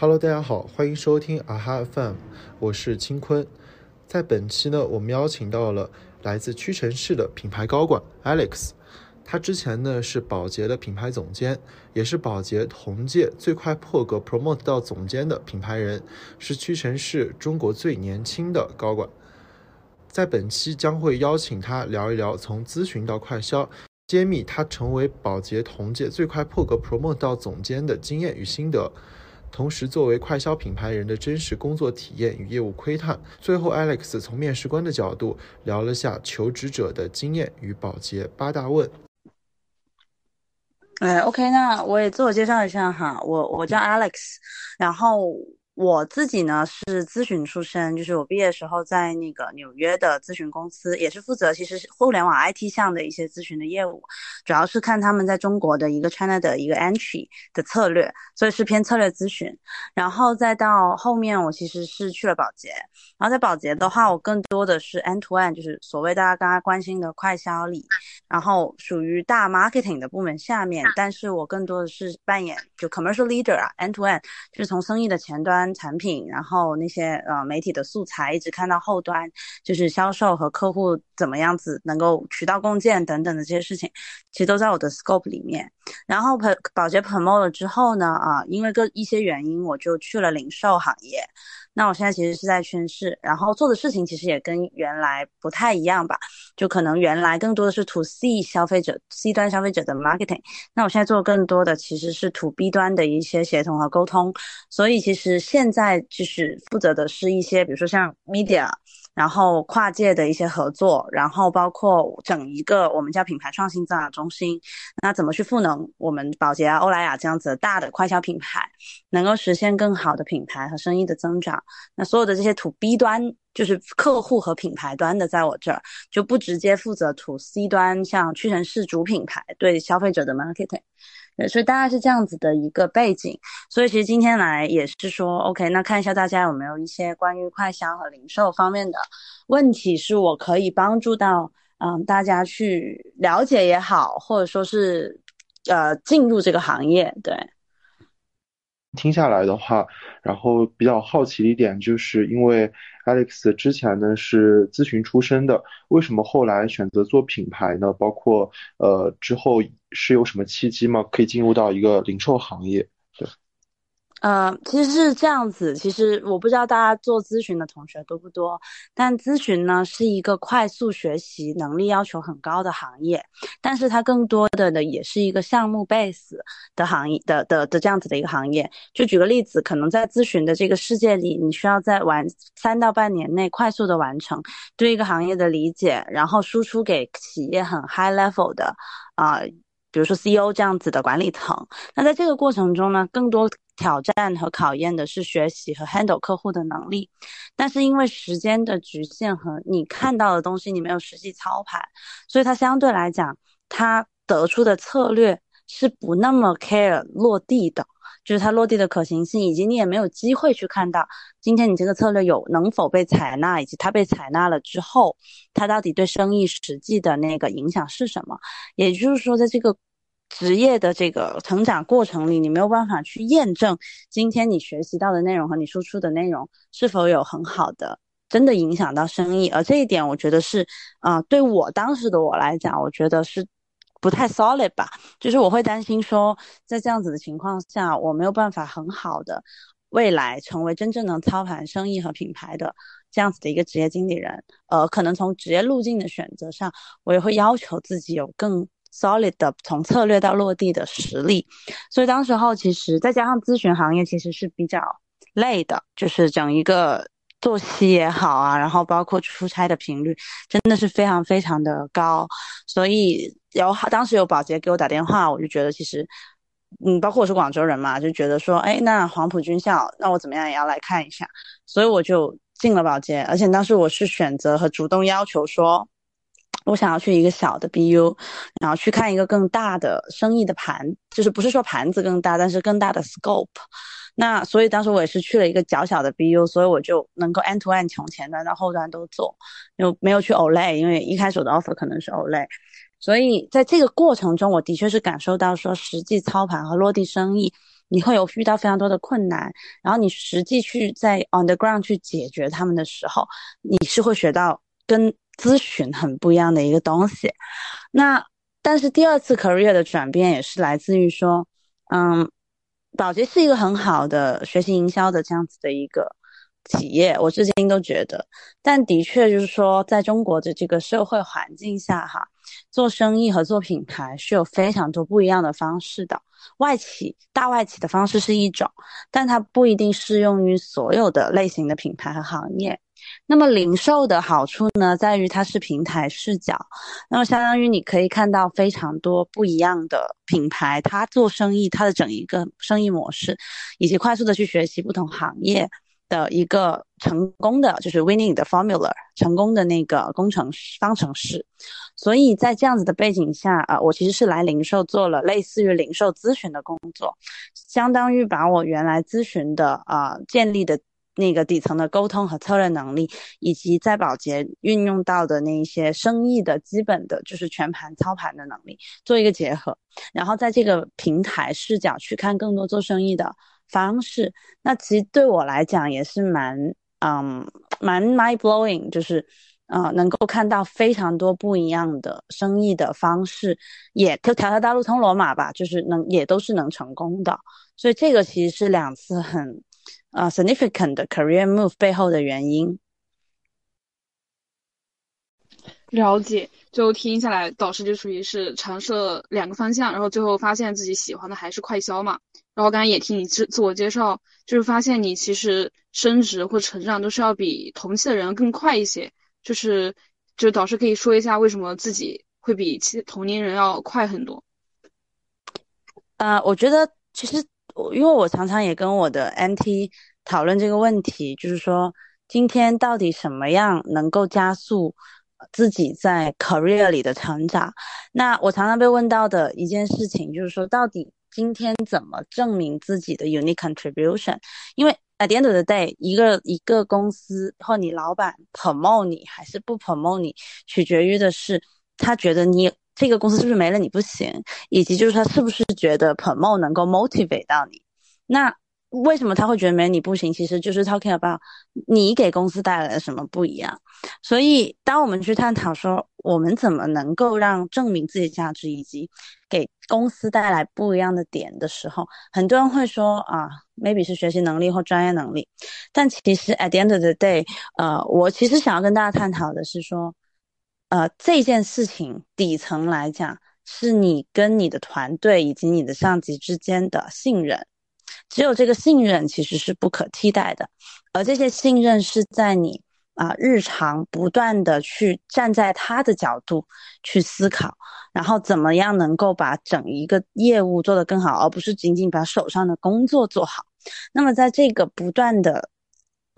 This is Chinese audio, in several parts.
Hello，大家好，欢迎收听啊哈 FM，我是青坤。在本期呢，我们邀请到了来自屈臣氏的品牌高管 Alex。他之前呢是宝洁的品牌总监，也是宝洁同届最快破格 promote 到总监的品牌人，是屈臣氏中国最年轻的高管。在本期将会邀请他聊一聊从咨询到快销，揭秘他成为宝洁同届最快破格 promote 到总监的经验与心得。同时，作为快消品牌人的真实工作体验与业务窥探。最后，Alex 从面试官的角度聊了下求职者的经验与保洁八大问。哎，OK，那我也自我介绍一下哈，我我叫 Alex，然后。我自己呢是咨询出身，就是我毕业时候在那个纽约的咨询公司，也是负责其实互联网 IT 项的一些咨询的业务，主要是看他们在中国的一个 China 的一个 entry 的策略，所以是偏策略咨询。然后再到后面，我其实是去了保洁，然后在保洁的话，我更多的是 end to end，就是所谓大家刚刚关心的快销里，然后属于大 marketing 的部门下面，但是我更多的是扮演就 commercial leader 啊，end to end，就是从生意的前端。产品，然后那些呃媒体的素材，一直看到后端，就是销售和客户怎么样子能够渠道共建等等的这些事情，其实都在我的 scope 里面。然后保洁 promo 了之后呢，啊，因为各一些原因，我就去了零售行业。那我现在其实是在宣誓，然后做的事情其实也跟原来不太一样吧，就可能原来更多的是 to C 消费者 C 端消费者的 marketing，那我现在做更多的其实是 to B 端的一些协同和沟通，所以其实现在就是负责的是一些，比如说像 media。然后跨界的一些合作，然后包括整一个我们叫品牌创新增长中心，那怎么去赋能我们宝洁啊、欧莱雅这样子的大的快销品牌，能够实现更好的品牌和生意的增长？那所有的这些 to B 端，就是客户和品牌端的，在我这儿就不直接负责 to C 端，像屈臣氏主品牌对消费者的 marketing。所以大概是这样子的一个背景，所以其实今天来也是说，OK，那看一下大家有没有一些关于快销和零售方面的问题，是我可以帮助到嗯大家去了解也好，或者说是呃进入这个行业，对。听下来的话，然后比较好奇的一点，就是因为 Alex 之前呢是咨询出身的，为什么后来选择做品牌呢？包括呃之后是有什么契机吗？可以进入到一个零售行业？呃，其实是这样子。其实我不知道大家做咨询的同学多不多，但咨询呢是一个快速学习能力要求很高的行业，但是它更多的呢也是一个项目 base 的行业的的的这样子的一个行业。就举个例子，可能在咨询的这个世界里，你需要在完三到半年内快速的完成对一个行业的理解，然后输出给企业很 high level 的啊，比如说 CEO 这样子的管理层。那在这个过程中呢，更多。挑战和考验的是学习和 handle 客户的能力，但是因为时间的局限和你看到的东西你没有实际操盘，所以它相对来讲，它得出的策略是不那么 care 落地的，就是它落地的可行性，以及你也没有机会去看到今天你这个策略有能否被采纳，以及它被采纳了之后，它到底对生意实际的那个影响是什么。也就是说，在这个职业的这个成长过程里，你没有办法去验证今天你学习到的内容和你输出的内容是否有很好的真的影响到生意，而这一点我觉得是，啊，对我当时的我来讲，我觉得是不太 solid 吧，就是我会担心说，在这样子的情况下，我没有办法很好的未来成为真正能操盘生意和品牌的这样子的一个职业经理人，呃，可能从职业路径的选择上，我也会要求自己有更。Solid 的从策略到落地的实力，所以当时候其实再加上咨询行业其实是比较累的，就是整一个作息也好啊，然后包括出差的频率真的是非常非常的高，所以有当时有保洁给我打电话，我就觉得其实，嗯，包括我是广州人嘛，就觉得说，哎，那黄埔军校，那我怎么样也要来看一下，所以我就进了保洁，而且当时我是选择和主动要求说。我想要去一个小的 BU，然后去看一个更大的生意的盘，就是不是说盘子更大，但是更大的 scope。那所以当时我也是去了一个较小的 BU，所以我就能够 end to end 从前端到后端都做，就没有去 Olay，因为一开始的 offer 可能是 Olay。所以在这个过程中，我的确是感受到说实际操盘和落地生意你会有遇到非常多的困难，然后你实际去在 on the ground 去解决他们的时候，你是会学到跟咨询很不一样的一个东西。那但是第二次 career 的转变也是来自于说，嗯，保洁是一个很好的学习营销的这样子的一个。企业，我至今都觉得，但的确就是说，在中国的这个社会环境下，哈，做生意和做品牌是有非常多不一样的方式的。外企、大外企的方式是一种，但它不一定适用于所有的类型的品牌和行业。那么，零售的好处呢，在于它是平台视角，那么相当于你可以看到非常多不一样的品牌，它做生意，它的整一个生意模式，以及快速的去学习不同行业。的一个成功的就是 winning 的 formula，成功的那个工程师方程式。所以在这样子的背景下啊，我其实是来零售做了类似于零售咨询的工作，相当于把我原来咨询的啊建立的那个底层的沟通和策略能力，以及在保洁运用到的那一些生意的基本的就是全盘操盘的能力做一个结合，然后在这个平台视角去看更多做生意的。方式，那其实对我来讲也是蛮，嗯，蛮 mind blowing，就是，呃，能够看到非常多不一样的生意的方式，也就条条大路通罗马吧，就是能也都是能成功的，所以这个其实是两次很，呃，significant 的 career move 背后的原因。了解。就听下来，导师就属于是尝试了两个方向，然后最后发现自己喜欢的还是快销嘛。然后刚才也听你自自我介绍，就是发现你其实升职或成长都是要比同期的人更快一些。就是，就导师可以说一下为什么自己会比其同龄人要快很多？呃，我觉得其实因为我常常也跟我的 MT 讨论这个问题，就是说今天到底什么样能够加速？自己在 career 里的成长，那我常常被问到的一件事情就是说，到底今天怎么证明自己的 unique contribution？因为 at the end of the day，一个一个公司或你老板 promote 你还是不 promote 你，取决于的是他觉得你这个公司是不是没了你不行，以及就是他是不是觉得 promo 能够 motivate 到你。那为什么他会觉得没你不行？其实就是 talking about 你给公司带来了什么不一样。所以，当我们去探讨说我们怎么能够让证明自己价值以及给公司带来不一样的点的时候，很多人会说啊，maybe 是学习能力或专业能力。但其实 at the end of the day，呃，我其实想要跟大家探讨的是说，呃，这件事情底层来讲，是你跟你的团队以及你的上级之间的信任。只有这个信任其实是不可替代的，而这些信任是在你啊日常不断的去站在他的角度去思考，然后怎么样能够把整一个业务做得更好，而不是仅仅把手上的工作做好。那么在这个不断的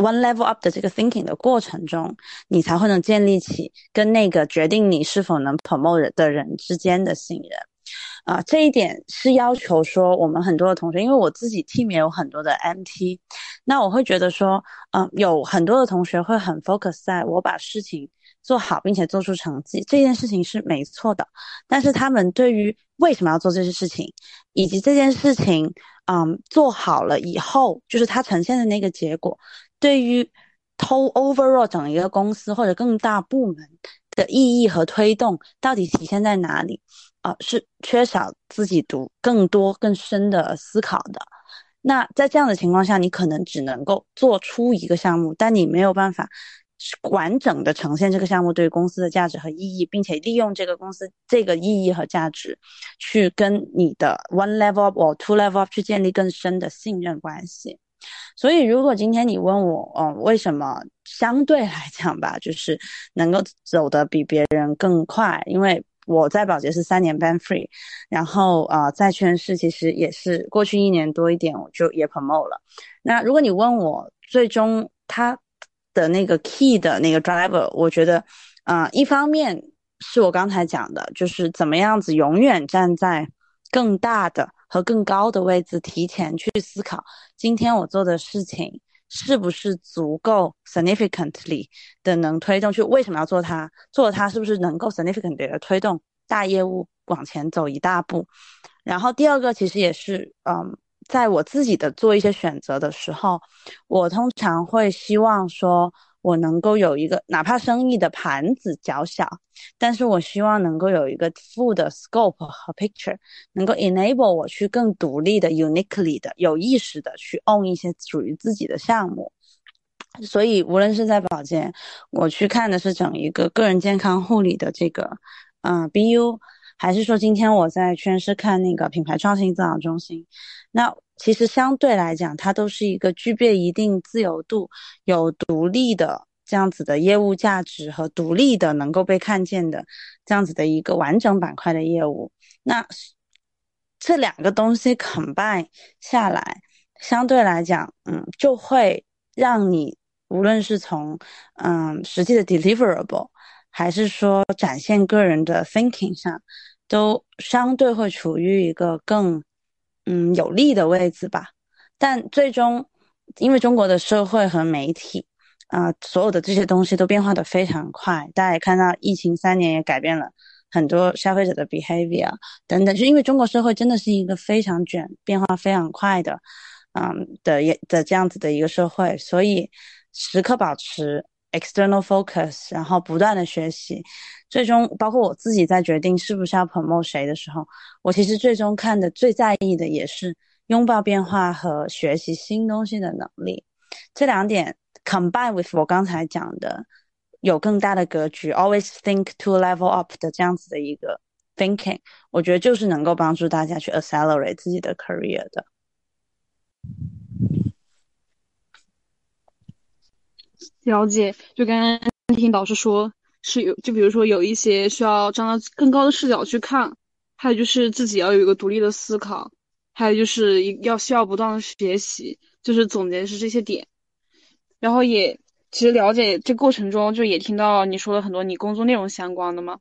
one level up 的这个 thinking 的过程中，你才会能建立起跟那个决定你是否能 promote 的人之间的信任。啊，这一点是要求说我们很多的同学，因为我自己 team 也有很多的 MT，那我会觉得说，嗯，有很多的同学会很 focus 在我把事情做好，并且做出成绩，这件事情是没错的。但是他们对于为什么要做这些事情，以及这件事情，嗯，做好了以后，就是它呈现的那个结果，对于 to overall 整一个公司或者更大部门的意义和推动，到底体现在哪里？啊，是缺少自己读更多更深的思考的。那在这样的情况下，你可能只能够做出一个项目，但你没有办法完整的呈现这个项目对于公司的价值和意义，并且利用这个公司这个意义和价值，去跟你的 one level up or two level up 去建立更深的信任关系。所以，如果今天你问我，嗯，为什么相对来讲吧，就是能够走得比别人更快，因为。我在保洁是三年 ban free，然后啊，在圈市其实也是过去一年多一点，我就也 promote 了。那如果你问我最终他的那个 key 的那个 driver，我觉得，啊，一方面是我刚才讲的，就是怎么样子永远站在更大的和更高的位置，提前去思考今天我做的事情。是不是足够 significantly 的能推动去？为什么要做它？做它是不是能够 significantly 的推动大业务往前走一大步？然后第二个其实也是，嗯，在我自己的做一些选择的时候，我通常会希望说，我能够有一个哪怕生意的盘子较小，但是我希望能够有一个 full 的 scope 和 picture，能够 enable 我去更独立的、uniquely 的、有意识的去 own 一些属于自己的项目。所以，无论是在保健，我去看的是整一个个人健康护理的这个，嗯，BU，还是说今天我在圈是看那个品牌创新增长中心，那其实相对来讲，它都是一个具备一定自由度、有独立的这样子的业务价值和独立的能够被看见的这样子的一个完整板块的业务。那这两个东西 combine 下来，相对来讲，嗯，就会让你。无论是从嗯实际的 deliverable，还是说展现个人的 thinking 上，都相对会处于一个更嗯有利的位置吧。但最终，因为中国的社会和媒体啊，所有的这些东西都变化的非常快。大家也看到，疫情三年也改变了很多消费者的 behavior 等等。就因为中国社会真的是一个非常卷、变化非常快的，嗯的也的这样子的一个社会，所以。时刻保持 external focus，然后不断的学习，最终包括我自己在决定是不是要 promote 谁的时候，我其实最终看的最在意的也是拥抱变化和学习新东西的能力。这两点 combine with 我刚才讲的有更大的格局，always think to level up 的这样子的一个 thinking，我觉得就是能够帮助大家去 accelerate 自己的 career 的。了解，就刚刚听导师说，是有，就比如说有一些需要站到更高的视角去看，还有就是自己要有一个独立的思考，还有就是要需要不断的学习，就是总结是这些点。然后也其实了解这过程中，就也听到你说了很多你工作内容相关的嘛。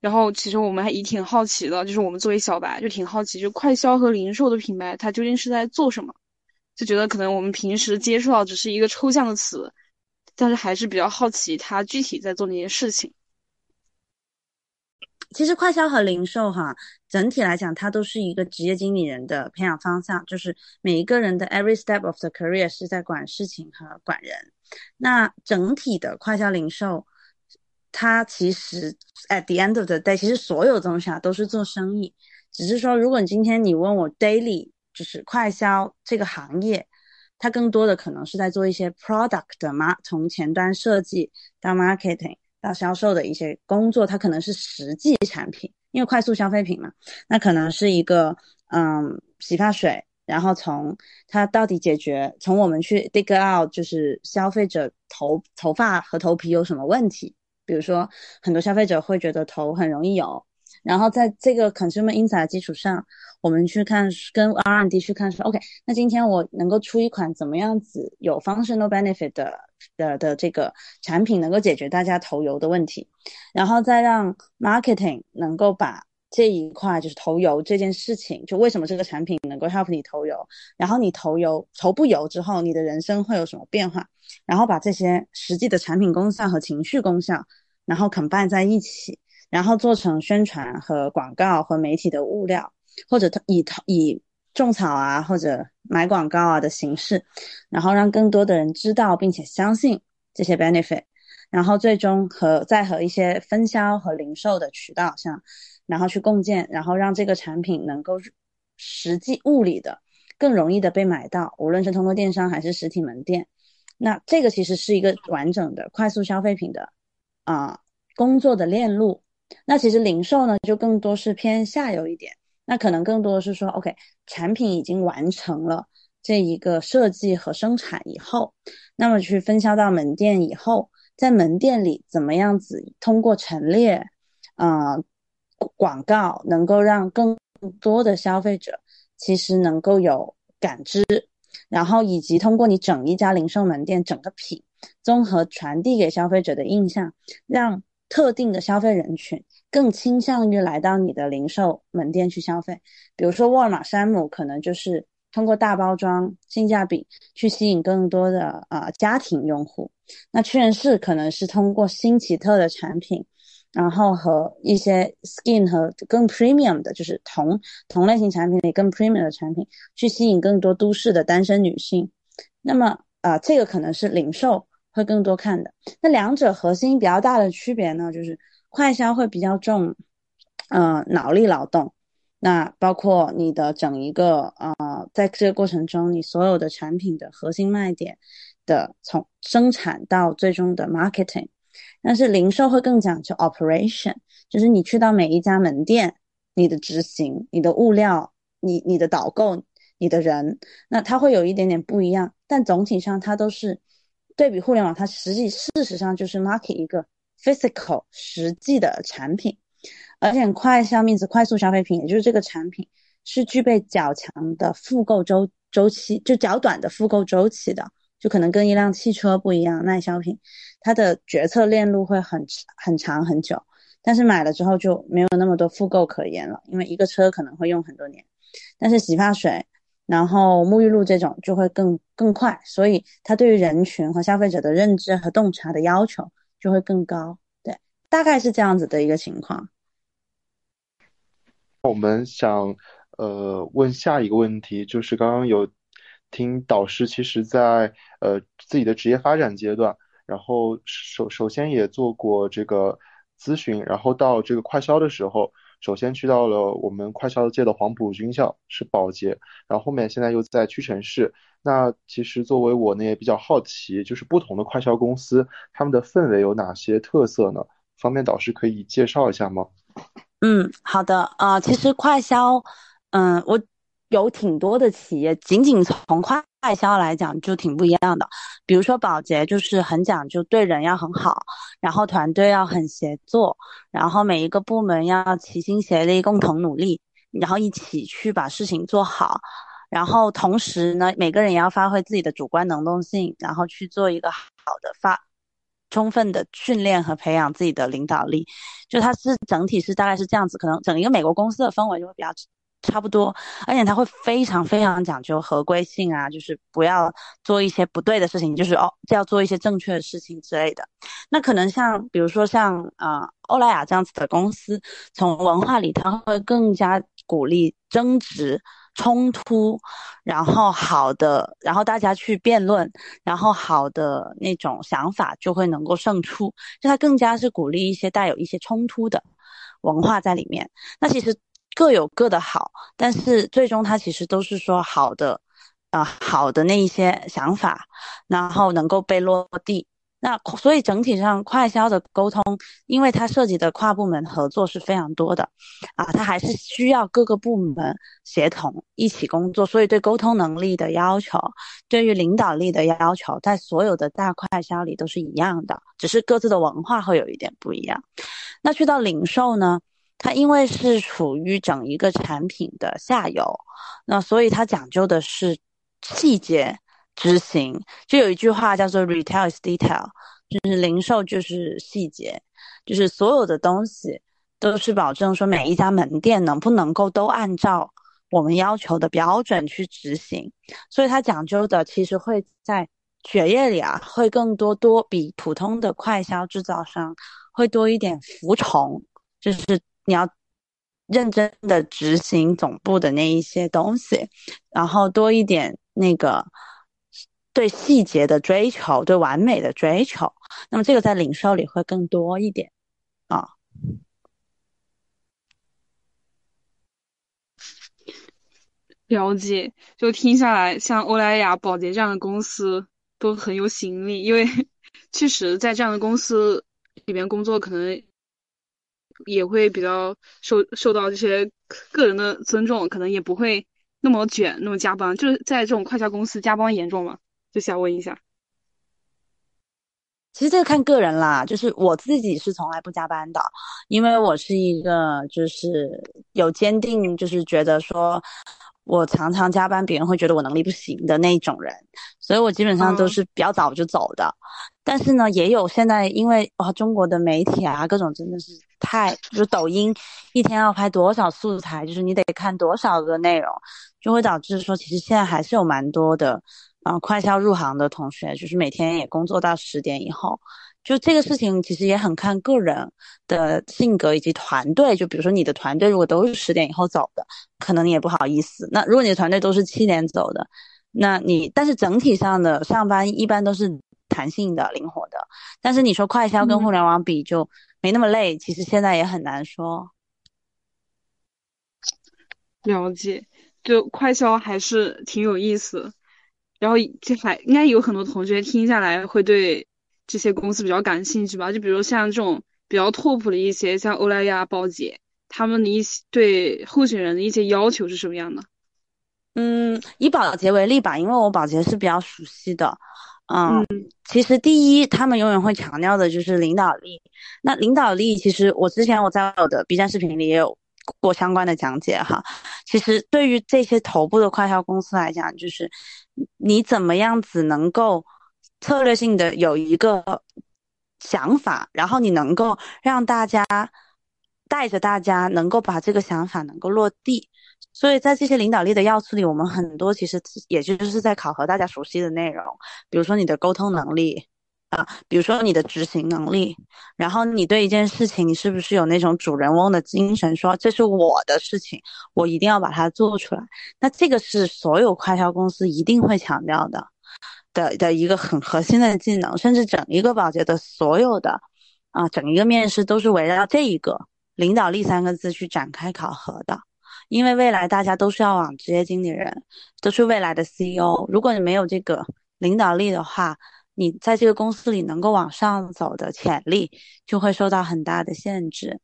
然后其实我们还也挺好奇的，就是我们作为小白就挺好奇，就快销和零售的品牌它究竟是在做什么？就觉得可能我们平时接触到只是一个抽象的词。但是还是比较好奇，他具体在做那些事情。其实快销和零售哈，整体来讲，它都是一个职业经理人的培养方向，就是每一个人的 every step of the career 是在管事情和管人。那整体的快销零售，它其实 at the end of the day，其实所有东西啊都是做生意，只是说，如果你今天你问我 daily 就是快销这个行业。它更多的可能是在做一些 product 的嘛，从前端设计到 marketing 到销售的一些工作，它可能是实际产品，因为快速消费品嘛，那可能是一个嗯洗发水，然后从它到底解决，从我们去 dig out 就是消费者头头发和头皮有什么问题，比如说很多消费者会觉得头很容易油。然后在这个 consumer insight 基础上，我们去看跟 R&D 去看说，OK，那今天我能够出一款怎么样子有 functional benefit 的的的这个产品，能够解决大家头油的问题，然后再让 marketing 能够把这一块就是头油这件事情，就为什么这个产品能够 help 你头油，然后你头油头不油之后，你的人生会有什么变化，然后把这些实际的产品功效和情绪功效，然后 combine 在一起。然后做成宣传和广告和媒体的物料，或者以以种草啊或者买广告啊的形式，然后让更多的人知道并且相信这些 benefit，然后最终和再和一些分销和零售的渠道上，然后去共建，然后让这个产品能够实际物理的更容易的被买到，无论是通过电商还是实体门店，那这个其实是一个完整的快速消费品的啊工作的链路。那其实零售呢，就更多是偏下游一点。那可能更多的是说，OK，产品已经完成了这一个设计和生产以后，那么去分销到门店以后，在门店里怎么样子通过陈列，呃，广告能够让更多的消费者其实能够有感知，然后以及通过你整一家零售门店整个品综合传递给消费者的印象，让。特定的消费人群更倾向于来到你的零售门店去消费，比如说沃尔玛、山姆，可能就是通过大包装、性价比去吸引更多的啊家庭用户。那屈臣氏可能是通过新奇特的产品，然后和一些 skin 和更 premium 的，就是同同类型产品里更 premium 的产品，去吸引更多都市的单身女性。那么啊，这个可能是零售会更多看的。那两者核心比较大的区别呢，就是快销会比较重，呃，脑力劳动。那包括你的整一个呃，在这个过程中，你所有的产品的核心卖点的从生产到最终的 marketing。但是零售会更讲究 operation，就是你去到每一家门店，你的执行、你的物料、你你的导购、你的人，那它会有一点点不一样。但总体上它都是对比互联网，它实际事实上就是 market 一个 physical 实际的产品，而且快消面子快速消费品，也就是这个产品是具备较强的复购周周期，就较短的复购周期的。就可能跟一辆汽车不一样，耐销品，它的决策链路会很很长很久，但是买了之后就没有那么多复购可言了，因为一个车可能会用很多年，但是洗发水，然后沐浴露这种就会更更快，所以它对于人群和消费者的认知和洞察的要求就会更高，对，大概是这样子的一个情况。我们想呃问下一个问题，就是刚刚有。听导师，其实，在呃自己的职业发展阶段，然后首首先也做过这个咨询，然后到这个快销的时候，首先去到了我们快销界的黄埔军校是保洁，然后后面现在又在屈臣氏。那其实作为我呢也比较好奇，就是不同的快销公司，他们的氛围有哪些特色呢？方便导师可以介绍一下吗？嗯，好的啊，其实快销，嗯，我。有挺多的企业，仅仅从快外销来讲就挺不一样的。比如说保洁，就是很讲究对人要很好，然后团队要很协作，然后每一个部门要齐心协力，共同努力，然后一起去把事情做好。然后同时呢，每个人也要发挥自己的主观能动性，然后去做一个好的发充分的训练和培养自己的领导力。就它是整体是大概是这样子，可能整一个美国公司的氛围就会比较。差不多，而且他会非常非常讲究合规性啊，就是不要做一些不对的事情，就是哦，就要做一些正确的事情之类的。那可能像比如说像啊欧莱雅这样子的公司，从文化里他会更加鼓励争执、冲突，然后好的，然后大家去辩论，然后好的那种想法就会能够胜出，就他更加是鼓励一些带有一些冲突的文化在里面。那其实。各有各的好，但是最终它其实都是说好的，啊，好的那一些想法，然后能够被落地。那所以整体上快销的沟通，因为它涉及的跨部门合作是非常多的，啊，它还是需要各个部门协同一起工作，所以对沟通能力的要求，对于领导力的要求，在所有的大快销里都是一样的，只是各自的文化会有一点不一样。那去到零售呢？它因为是处于整一个产品的下游，那所以它讲究的是细节执行。就有一句话叫做 “retail is detail”，就是零售就是细节，就是所有的东西都是保证说每一家门店能不能够都按照我们要求的标准去执行。所以它讲究的其实会在血液里啊，会更多多比普通的快销制造商会多一点服从，就是。你要认真的执行总部的那一些东西，然后多一点那个对细节的追求，对完美的追求。那么这个在零售里会更多一点啊。了解，就听下来，像欧莱雅、宝洁这样的公司都很有吸引力，因为 确实在这样的公司里面工作可能。也会比较受受到这些个人的尊重，可能也不会那么卷，那么加班。就是在这种快销公司，加班严重吗？就想问一下。其实这个看个人啦，就是我自己是从来不加班的，因为我是一个就是有坚定，就是觉得说我常常加班，别人会觉得我能力不行的那种人，所以我基本上都是比较早就走的。但是呢，也有现在因为哇，中国的媒体啊，各种真的是。太就是抖音一天要拍多少素材，就是你得看多少个内容，就会导致说其实现在还是有蛮多的啊、快销入行的同学，就是每天也工作到十点以后。就这个事情其实也很看个人的性格以及团队。就比如说你的团队如果都是十点以后走的，可能你也不好意思。那如果你的团队都是七点走的，那你但是整体上的上班一般都是弹性的、灵活的。但是你说快销跟互联网比就没那么累，其实现在也很难说。了解，就快销还是挺有意思，然后这还应该有很多同学听下来会对这些公司比较感兴趣吧？就比如像这种比较拓扑的一些，像欧莱雅、宝洁，他们的一些对候选人的一些要求是什么样的？嗯，以保洁为例吧，因为我保洁是比较熟悉的。嗯，其实第一，他们永远会强调的就是领导力。那领导力，其实我之前我在我的 B 站视频里也有过相关的讲解哈。其实对于这些头部的快销公司来讲，就是你怎么样子能够策略性的有一个想法，然后你能够让大家带着大家能够把这个想法能够落地。所以在这些领导力的要素里，我们很多其实也就是在考核大家熟悉的内容，比如说你的沟通能力啊，比如说你的执行能力，然后你对一件事情你是不是有那种主人翁的精神，说这是我的事情，我一定要把它做出来。那这个是所有快销公司一定会强调的的的一个很核心的技能，甚至整一个保洁的所有的啊整一个面试都是围绕这一个领导力三个字去展开考核的。因为未来大家都是要往职业经理人，都是未来的 CEO。如果你没有这个领导力的话，你在这个公司里能够往上走的潜力就会受到很大的限制。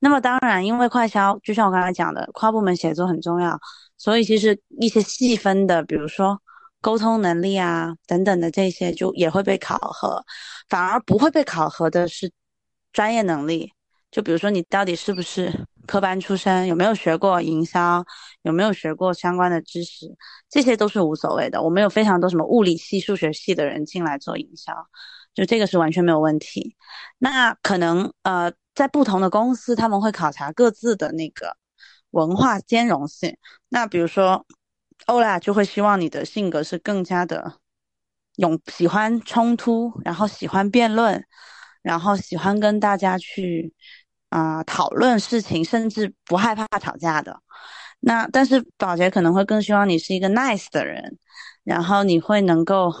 那么当然，因为快销就像我刚才讲的，跨部门协作很重要，所以其实一些细分的，比如说沟通能力啊等等的这些，就也会被考核。反而不会被考核的是专业能力，就比如说你到底是不是。科班出身有没有学过营销？有没有学过相关的知识？这些都是无所谓的。我们有非常多什么物理系、数学系的人进来做营销，就这个是完全没有问题。那可能呃，在不同的公司，他们会考察各自的那个文化兼容性。那比如说欧莱雅就会希望你的性格是更加的勇，喜欢冲突，然后喜欢辩论，然后喜欢跟大家去。啊，讨论事情，甚至不害怕吵架的。那但是宝洁可能会更希望你是一个 nice 的人，然后你会能够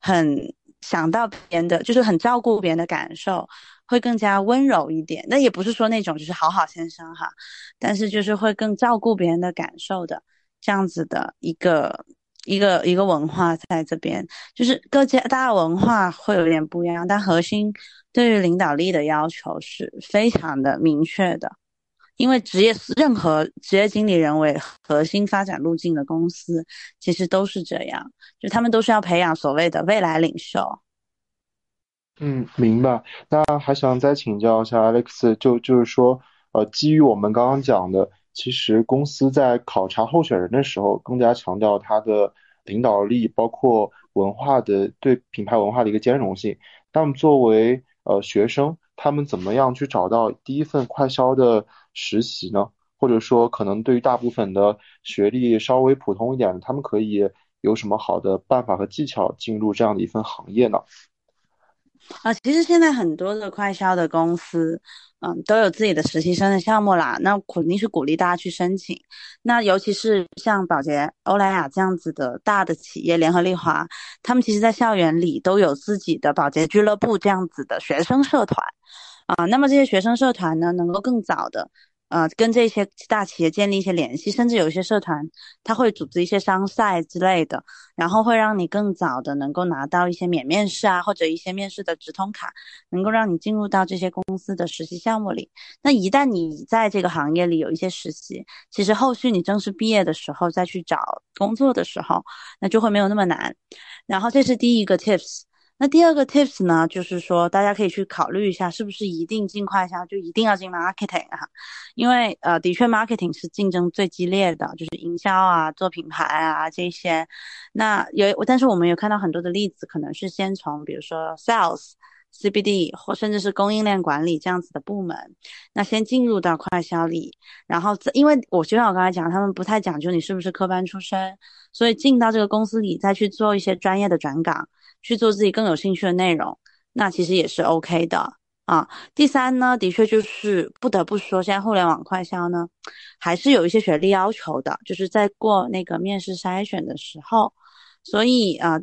很想到别人的，就是很照顾别人的感受，会更加温柔一点。那也不是说那种就是好好先生哈，但是就是会更照顾别人的感受的这样子的一个一个一个文化在这边，就是各家大家文化会有点不一样，但核心。对于领导力的要求是非常的明确的，因为职业任何职业经理人为核心发展路径的公司，其实都是这样，就他们都是要培养所谓的未来领袖。嗯，明白。那还想再请教一下 Alex，就就是说，呃，基于我们刚刚讲的，其实公司在考察候选人的时候，更加强调他的领导力，包括文化的对品牌文化的一个兼容性。那么作为呃，学生他们怎么样去找到第一份快销的实习呢？或者说，可能对于大部分的学历稍微普通一点的，他们可以有什么好的办法和技巧进入这样的一份行业呢？啊，其实现在很多的快销的公司，嗯，都有自己的实习生的项目啦。那肯定是鼓励大家去申请。那尤其是像宝洁、欧莱雅这样子的大的企业，联合利华，他们其实在校园里都有自己的宝洁俱乐部这样子的学生社团。啊，那么这些学生社团呢，能够更早的。呃，跟这些大企业建立一些联系，甚至有一些社团，他会组织一些商赛之类的，然后会让你更早的能够拿到一些免面试啊，或者一些面试的直通卡，能够让你进入到这些公司的实习项目里。那一旦你在这个行业里有一些实习，其实后续你正式毕业的时候再去找工作的时候，那就会没有那么难。然后这是第一个 tips。那第二个 tips 呢，就是说大家可以去考虑一下，是不是一定进快销就一定要进 marketing 啊？因为呃，的确 marketing 是竞争最激烈的，就是营销啊、做品牌啊这些。那有，但是我们有看到很多的例子，可能是先从比如说 sales CBD 或甚至是供应链管理这样子的部门，那先进入到快销里，然后因为我就像我刚才讲，他们不太讲究你是不是科班出身，所以进到这个公司里再去做一些专业的转岗，去做自己更有兴趣的内容，那其实也是 OK 的啊。第三呢，的确就是不得不说，现在互联网快销呢，还是有一些学历要求的，就是在过那个面试筛选的时候，所以啊。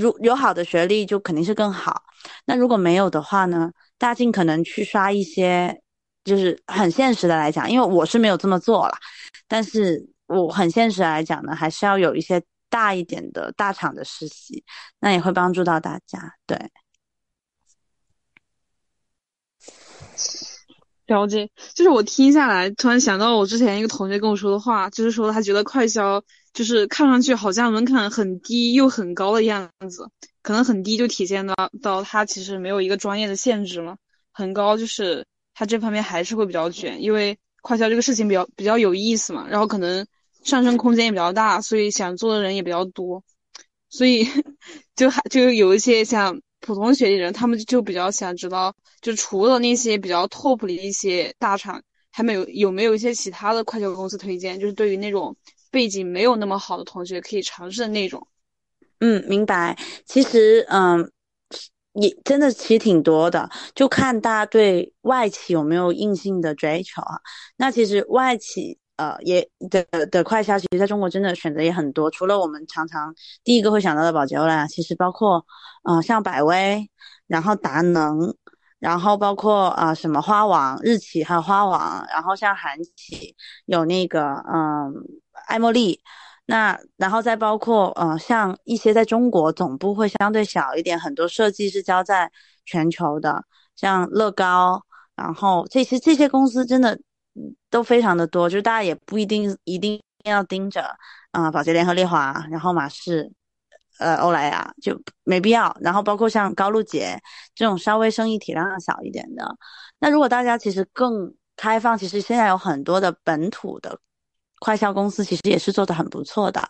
如有好的学历就肯定是更好，那如果没有的话呢？大尽可能去刷一些，就是很现实的来讲，因为我是没有这么做了，但是我很现实来讲呢，还是要有一些大一点的大厂的实习，那也会帮助到大家。对，了解。就是我听下来，突然想到我之前一个同学跟我说的话，就是说他觉得快销。就是看上去好像门槛很低又很高的样子，可能很低就体现到到他其实没有一个专业的限制嘛，很高就是他这方面还是会比较卷，因为快销这个事情比较比较有意思嘛，然后可能上升空间也比较大，所以想做的人也比较多，所以就还就有一些像普通学历人，他们就比较想知道，就除了那些比较 top 的一些大厂，还没有有没有一些其他的快销公司推荐，就是对于那种。背景没有那么好的同学可以尝试的那种，嗯，明白。其实，嗯，也真的其实挺多的，就看大家对外企有没有硬性的追求啊。那其实外企，呃，也的的快消，其实在中国真的选择也很多。除了我们常常第一个会想到的宝洁欧莱雅，其实包括，嗯，像百威，然后达能。然后包括啊什么花王、日企还有花王，然后像韩企有那个嗯爱茉莉，那然后再包括呃像一些在中国总部会相对小一点，很多设计是交在全球的，像乐高，然后这些这些公司真的都非常的多，就是大家也不一定一定要盯着啊宝洁联合利华，然后马氏。呃，欧莱雅就没必要。然后包括像高露洁这种稍微生意体量小一点的，那如果大家其实更开放，其实现在有很多的本土的快销公司，其实也是做的很不错的。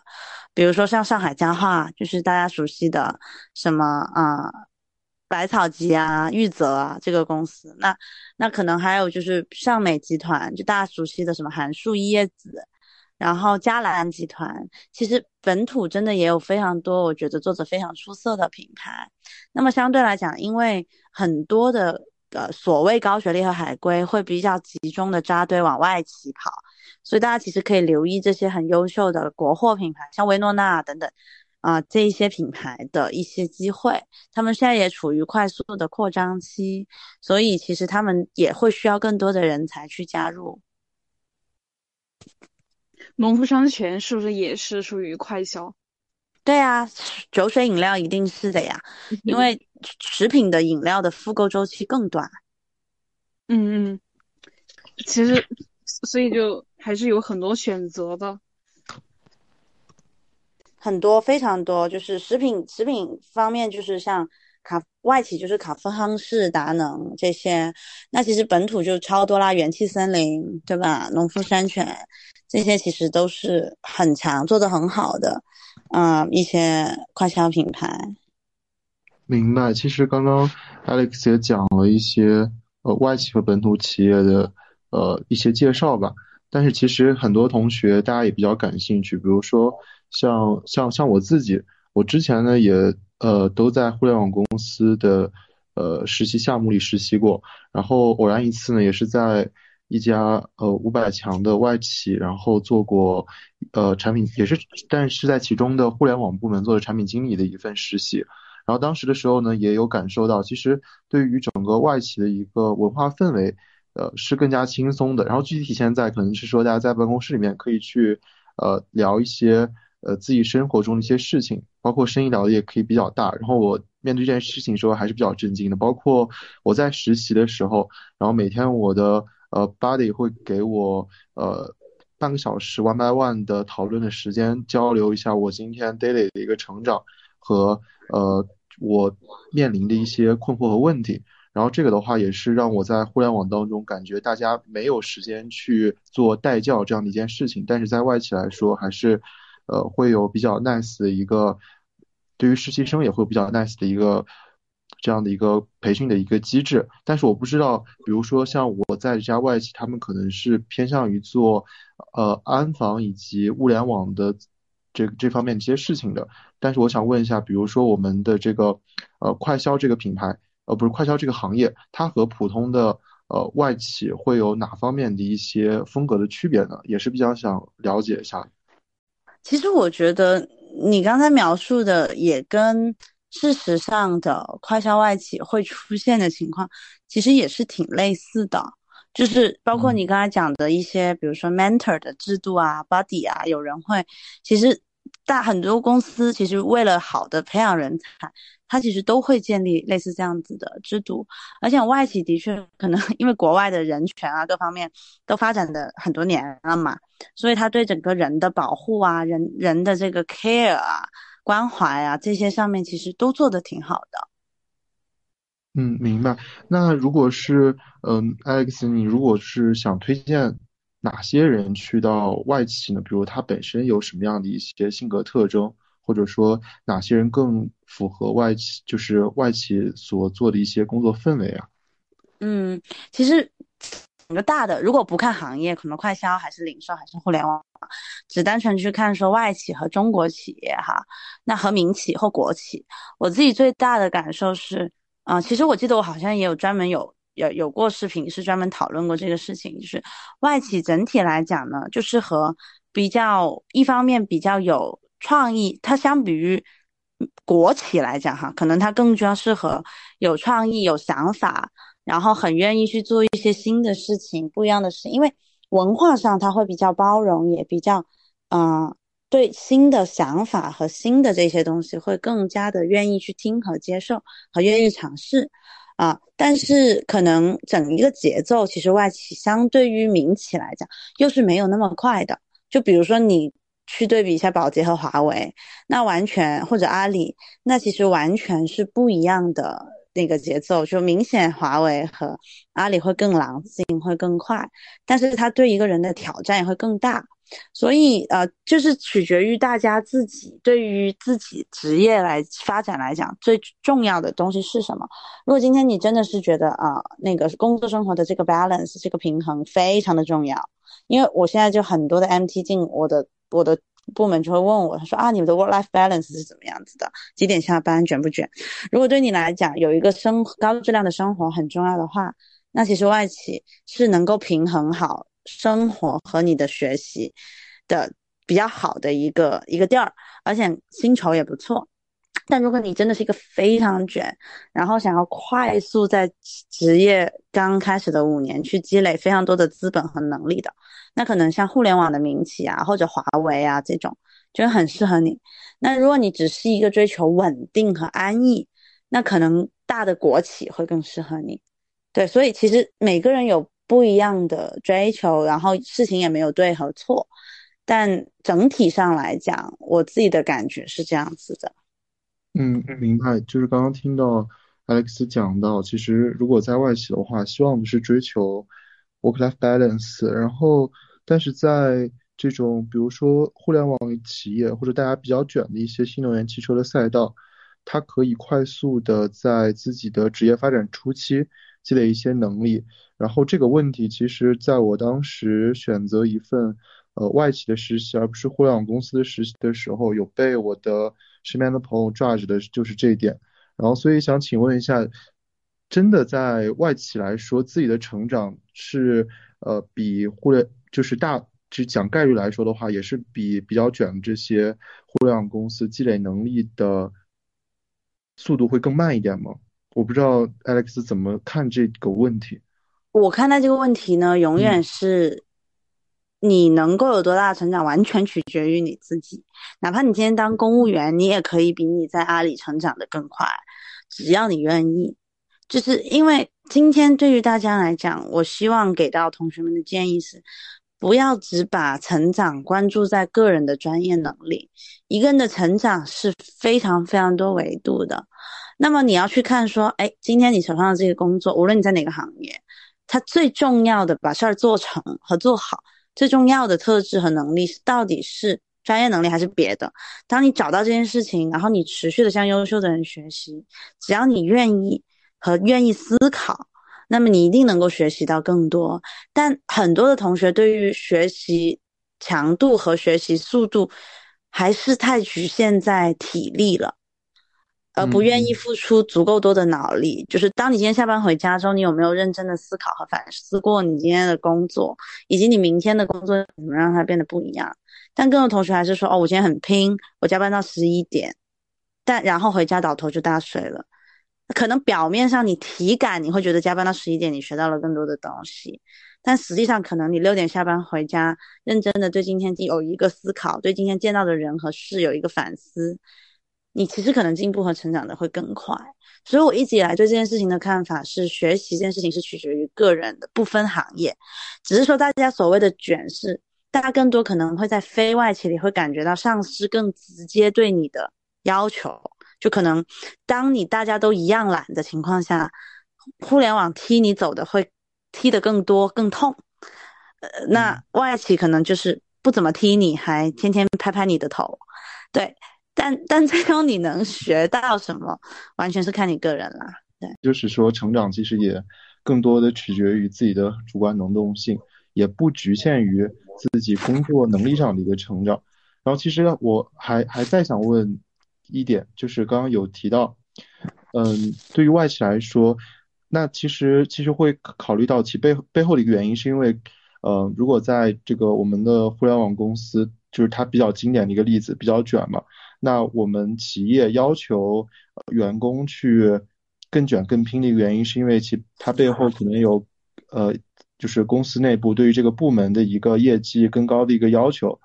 比如说像上海家化，就是大家熟悉的什么啊，百草集啊、玉泽啊这个公司。那那可能还有就是尚美集团，就大家熟悉的什么韩束一叶子。然后嘉兰集团其实本土真的也有非常多，我觉得做的非常出色的品牌。那么相对来讲，因为很多的呃所谓高学历和海归会比较集中的扎堆往外起跑，所以大家其实可以留意这些很优秀的国货品牌，像薇诺娜等等啊这一些品牌的一些机会。他们现在也处于快速的扩张期，所以其实他们也会需要更多的人才去加入。农夫山泉是不是也是属于快销？对啊，酒水饮料一定是的呀，因为食品的饮料的复购周期更短。嗯嗯，其实所以就还是有很多选择的，很多非常多，就是食品食品方面，就是像卡外企就是卡夫亨氏、达能这些，那其实本土就超多啦，元气森林对吧？农夫山泉。这些其实都是很强、做的很好的，啊，一些快销品牌。明白。其实刚刚 Alex 也讲了一些呃外企和本土企业的呃一些介绍吧。但是其实很多同学大家也比较感兴趣，比如说像像像我自己，我之前呢也呃都在互联网公司的呃实习项目里实习过，然后偶然一次呢也是在。一家呃五百强的外企，然后做过呃产品也是，但是在其中的互联网部门做的产品经理的一份实习。然后当时的时候呢，也有感受到，其实对于整个外企的一个文化氛围，呃是更加轻松的。然后具体体现在可能是说，大家在办公室里面可以去呃聊一些呃自己生活中的一些事情，包括生意聊的也可以比较大。然后我面对这件事情的时候还是比较震惊的，包括我在实习的时候，然后每天我的。呃，Buddy 会给我呃半个小时 one by one 的讨论的时间，交流一下我今天 daily 的一个成长和呃我面临的一些困惑和问题。然后这个的话也是让我在互联网当中感觉大家没有时间去做代教这样的一件事情，但是在外企来说还是呃会有比较 nice 的一个，对于实习生也会比较 nice 的一个这样的一个培训的一个机制。但是我不知道，比如说像我在这家外企，他们可能是偏向于做呃安防以及物联网的这这方面一些事情的。但是我想问一下，比如说我们的这个呃快销这个品牌，呃不是快销这个行业，它和普通的呃外企会有哪方面的一些风格的区别呢？也是比较想了解一下。其实我觉得你刚才描述的也跟事实上的快消外企会出现的情况，其实也是挺类似的。就是包括你刚才讲的一些，比如说 mentor 的制度啊，body 啊，有人会，其实大很多公司其实为了好的培养人才。它其实都会建立类似这样子的制度，而且外企的确可能因为国外的人权啊各方面都发展的很多年了嘛，所以他对整个人的保护啊、人人的这个 care 啊、关怀啊这些上面其实都做的挺好的。嗯，明白。那如果是嗯，Alex，你如果是想推荐哪些人去到外企呢？比如他本身有什么样的一些性格特征？或者说哪些人更符合外企，就是外企所做的一些工作氛围啊？嗯，其实整个大的，如果不看行业，可能快销还是零售还是互联网，只单纯去看说外企和中国企业哈，那和民企或国企，我自己最大的感受是，啊，其实我记得我好像也有专门有有有过视频是专门讨论过这个事情，就是外企整体来讲呢，就是和比较一方面比较有。创意，它相比于国企来讲，哈，可能它更加适合有创意、有想法，然后很愿意去做一些新的事情、不一样的事情。因为文化上它会比较包容，也比较，嗯，对新的想法和新的这些东西会更加的愿意去听和接受和愿意尝试，啊，但是可能整一个节奏，其实外企相对于民企来讲，又是没有那么快的。就比如说你。去对比一下宝洁和华为，那完全或者阿里，那其实完全是不一样的那个节奏，就明显华为和阿里会更狼性，会更快，但是它对一个人的挑战也会更大，所以呃，就是取决于大家自己对于自己职业来发展来讲，最重要的东西是什么？如果今天你真的是觉得啊，那个工作生活的这个 balance 这个平衡非常的重要，因为我现在就很多的 MT 进我的。我的部门就会问我，他说啊，你们的 work life balance 是怎么样子的？几点下班，卷不卷？如果对你来讲有一个生高质量的生活很重要的话，那其实外企是能够平衡好生活和你的学习的比较好的一个一个地儿，而且薪酬也不错。但如果你真的是一个非常卷，然后想要快速在职业刚开始的五年去积累非常多的资本和能力的，那可能像互联网的民企啊，或者华为啊这种，就很适合你。那如果你只是一个追求稳定和安逸，那可能大的国企会更适合你。对，所以其实每个人有不一样的追求，然后事情也没有对和错，但整体上来讲，我自己的感觉是这样子的。嗯，明白。就是刚刚听到 Alex 讲到，其实如果在外企的话，希望是追求 work-life balance。然后，但是在这种比如说互联网企业或者大家比较卷的一些新能源汽车的赛道，它可以快速的在自己的职业发展初期积累一些能力。然后这个问题，其实在我当时选择一份呃外企的实习，而不是互联网公司的实习的时候，有被我的。身边的朋友 judge 的就是这一点，然后所以想请问一下，真的在外企来说，自己的成长是呃比互联就是大就讲概率来说的话，也是比比较卷的这些互联网公司积累能力的速度会更慢一点吗？我不知道 Alex 怎么看这个问题。我看待这个问题呢，永远是。你能够有多大的成长，完全取决于你自己。哪怕你今天当公务员，你也可以比你在阿里成长的更快，只要你愿意。就是因为今天对于大家来讲，我希望给到同学们的建议是，不要只把成长关注在个人的专业能力。一个人的成长是非常非常多维度的。那么你要去看说，哎，今天你手上的这个工作，无论你在哪个行业，它最重要的把事儿做成和做好。最重要的特质和能力是到底是专业能力还是别的。当你找到这件事情，然后你持续的向优秀的人学习，只要你愿意和愿意思考，那么你一定能够学习到更多。但很多的同学对于学习强度和学习速度还是太局限在体力了。而不愿意付出足够多的脑力，就是当你今天下班回家之后，你有没有认真的思考和反思过你今天的工作，以及你明天的工作怎么让它变得不一样？但更多同学还是说，哦，我今天很拼，我加班到十一点，但然后回家倒头就大睡了。可能表面上你体感你会觉得加班到十一点你学到了更多的东西，但实际上可能你六点下班回家，认真的对今天有一个思考，对今天见到的人和事有一个反思。你其实可能进步和成长的会更快，所以我一直以来对这件事情的看法是，学习这件事情是取决于个人的，不分行业。只是说大家所谓的卷是，大家更多可能会在非外企里会感觉到上司更直接对你的要求，就可能当你大家都一样懒的情况下，互联网踢你走的会踢得更多更痛。呃，那外企可能就是不怎么踢你，还天天拍拍你的头，对。但但最终你能学到什么，完全是看你个人啦。对，就是说成长其实也更多的取决于自己的主观能动性，也不局限于自己工作能力上的一个成长。然后其实我还还在想问一点，就是刚刚有提到，嗯，对于外企来说，那其实其实会考虑到其背背后的一个原因，是因为，呃，如果在这个我们的互联网公司，就是它比较经典的一个例子，比较卷嘛。那我们企业要求员工去更卷更拼的一个原因，是因为其它背后可能有，呃，就是公司内部对于这个部门的一个业绩更高的一个要求。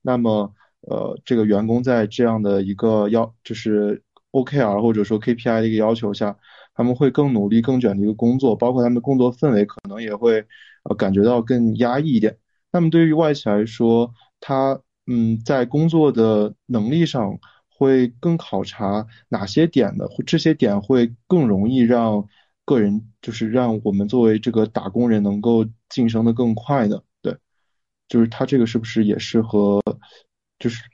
那么，呃，这个员工在这样的一个要就是 OKR 或者说 KPI 的一个要求下，他们会更努力、更卷的一个工作，包括他们的工作氛围可能也会呃感觉到更压抑一点。那么对于外企来说，他嗯，在工作的能力上会更考察哪些点呢？这些点会更容易让个人，就是让我们作为这个打工人能够晋升的更快呢？对，就是他这个是不是也是和，就是。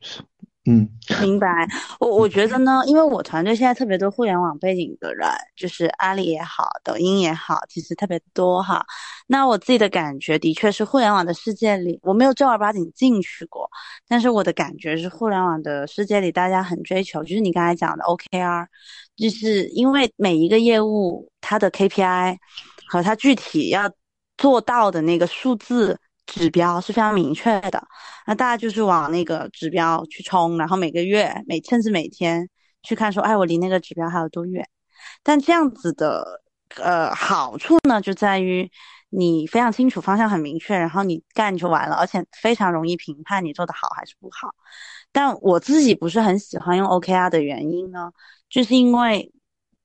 嗯，明白。我我觉得呢，因为我团队现在特别多互联网背景的人，就是阿里也好，抖音也好，其实特别多哈。那我自己的感觉的确是，互联网的世界里，我没有正儿八经进去过，但是我的感觉是，互联网的世界里，大家很追求，就是你刚才讲的 OKR，就是因为每一个业务它的 KPI 和它具体要做到的那个数字。指标是非常明确的，那大家就是往那个指标去冲，然后每个月、每甚至每天去看，说，哎，我离那个指标还有多远？但这样子的，呃，好处呢，就在于你非常清楚方向很明确，然后你干就完了，而且非常容易评判你做的好还是不好。但我自己不是很喜欢用 OKR 的原因呢，就是因为。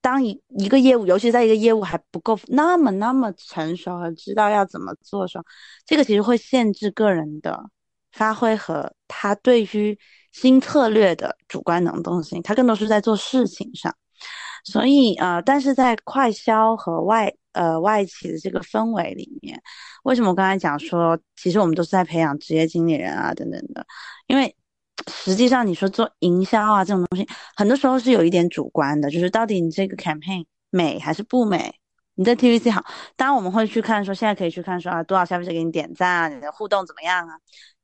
当一一个业务，尤其在一个业务还不够那么那么成熟和知道要怎么做的时候，这个其实会限制个人的发挥和他对于新策略的主观能动性。他更多是在做事情上。所以呃，但是在快销和外呃外企的这个氛围里面，为什么我刚才讲说，其实我们都是在培养职业经理人啊等等的，因为。实际上，你说做营销啊这种东西，很多时候是有一点主观的，就是到底你这个 campaign 美还是不美？你在 TVC 好，当然我们会去看说，现在可以去看说啊，多少消费者给你点赞啊，你的互动怎么样啊？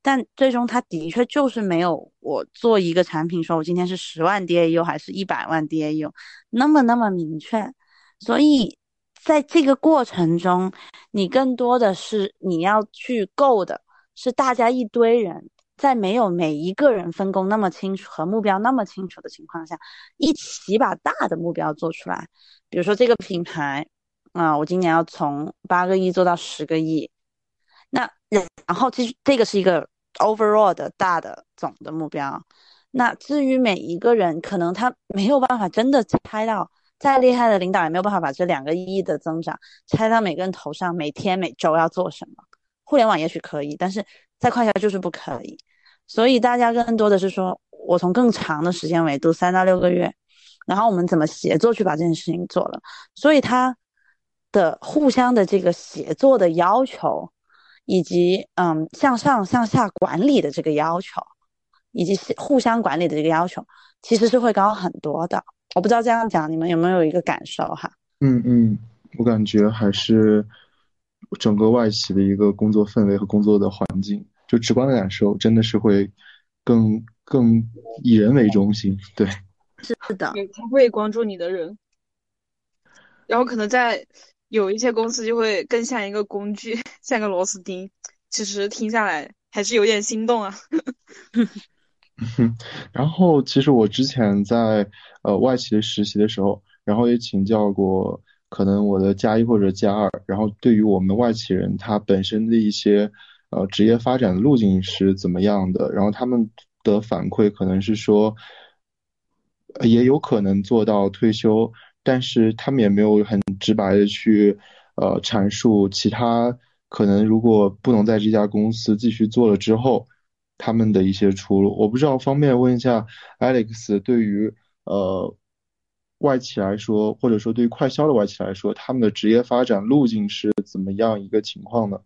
但最终它的确就是没有我做一个产品，说我今天是十万 DAU 还是一百万 DAU 那么那么明确。所以在这个过程中，你更多的是你要去够的是大家一堆人。在没有每一个人分工那么清楚和目标那么清楚的情况下，一起把大的目标做出来。比如说这个品牌，啊，我今年要从八个亿做到十个亿。那然后其实这个是一个 overall 的大的总的目标。那至于每一个人，可能他没有办法真的猜到，再厉害的领导也没有办法把这两个亿的增长猜到每个人头上，每天每周要做什么。互联网也许可以，但是在快销就是不可以。所以大家更多的是说，我从更长的时间维度，三到六个月，然后我们怎么协作去把这件事情做了。所以他的互相的这个协作的要求，以及嗯向上向下管理的这个要求，以及互相管理的这个要求，其实是会高很多的。我不知道这样讲你们有没有一个感受哈？嗯嗯，我感觉还是整个外企的一个工作氛围和工作的环境，就直观的感受真的是会更更以人为中心。对，是的，他会关注你的人，然后可能在有一些公司就会更像一个工具，像个螺丝钉。其实听下来还是有点心动啊。然后，其实我之前在呃外企实习的时候，然后也请教过可能我的加一或者加二，然后对于我们外企人他本身的一些呃职业发展的路径是怎么样的，然后他们的反馈可能是说，也有可能做到退休，但是他们也没有很直白的去呃阐述其他可能如果不能在这家公司继续做了之后。他们的一些出路，我不知道，方便问一下 Alex，对于呃外企来说，或者说对于快销的外企来说，他们的职业发展路径是怎么样一个情况呢？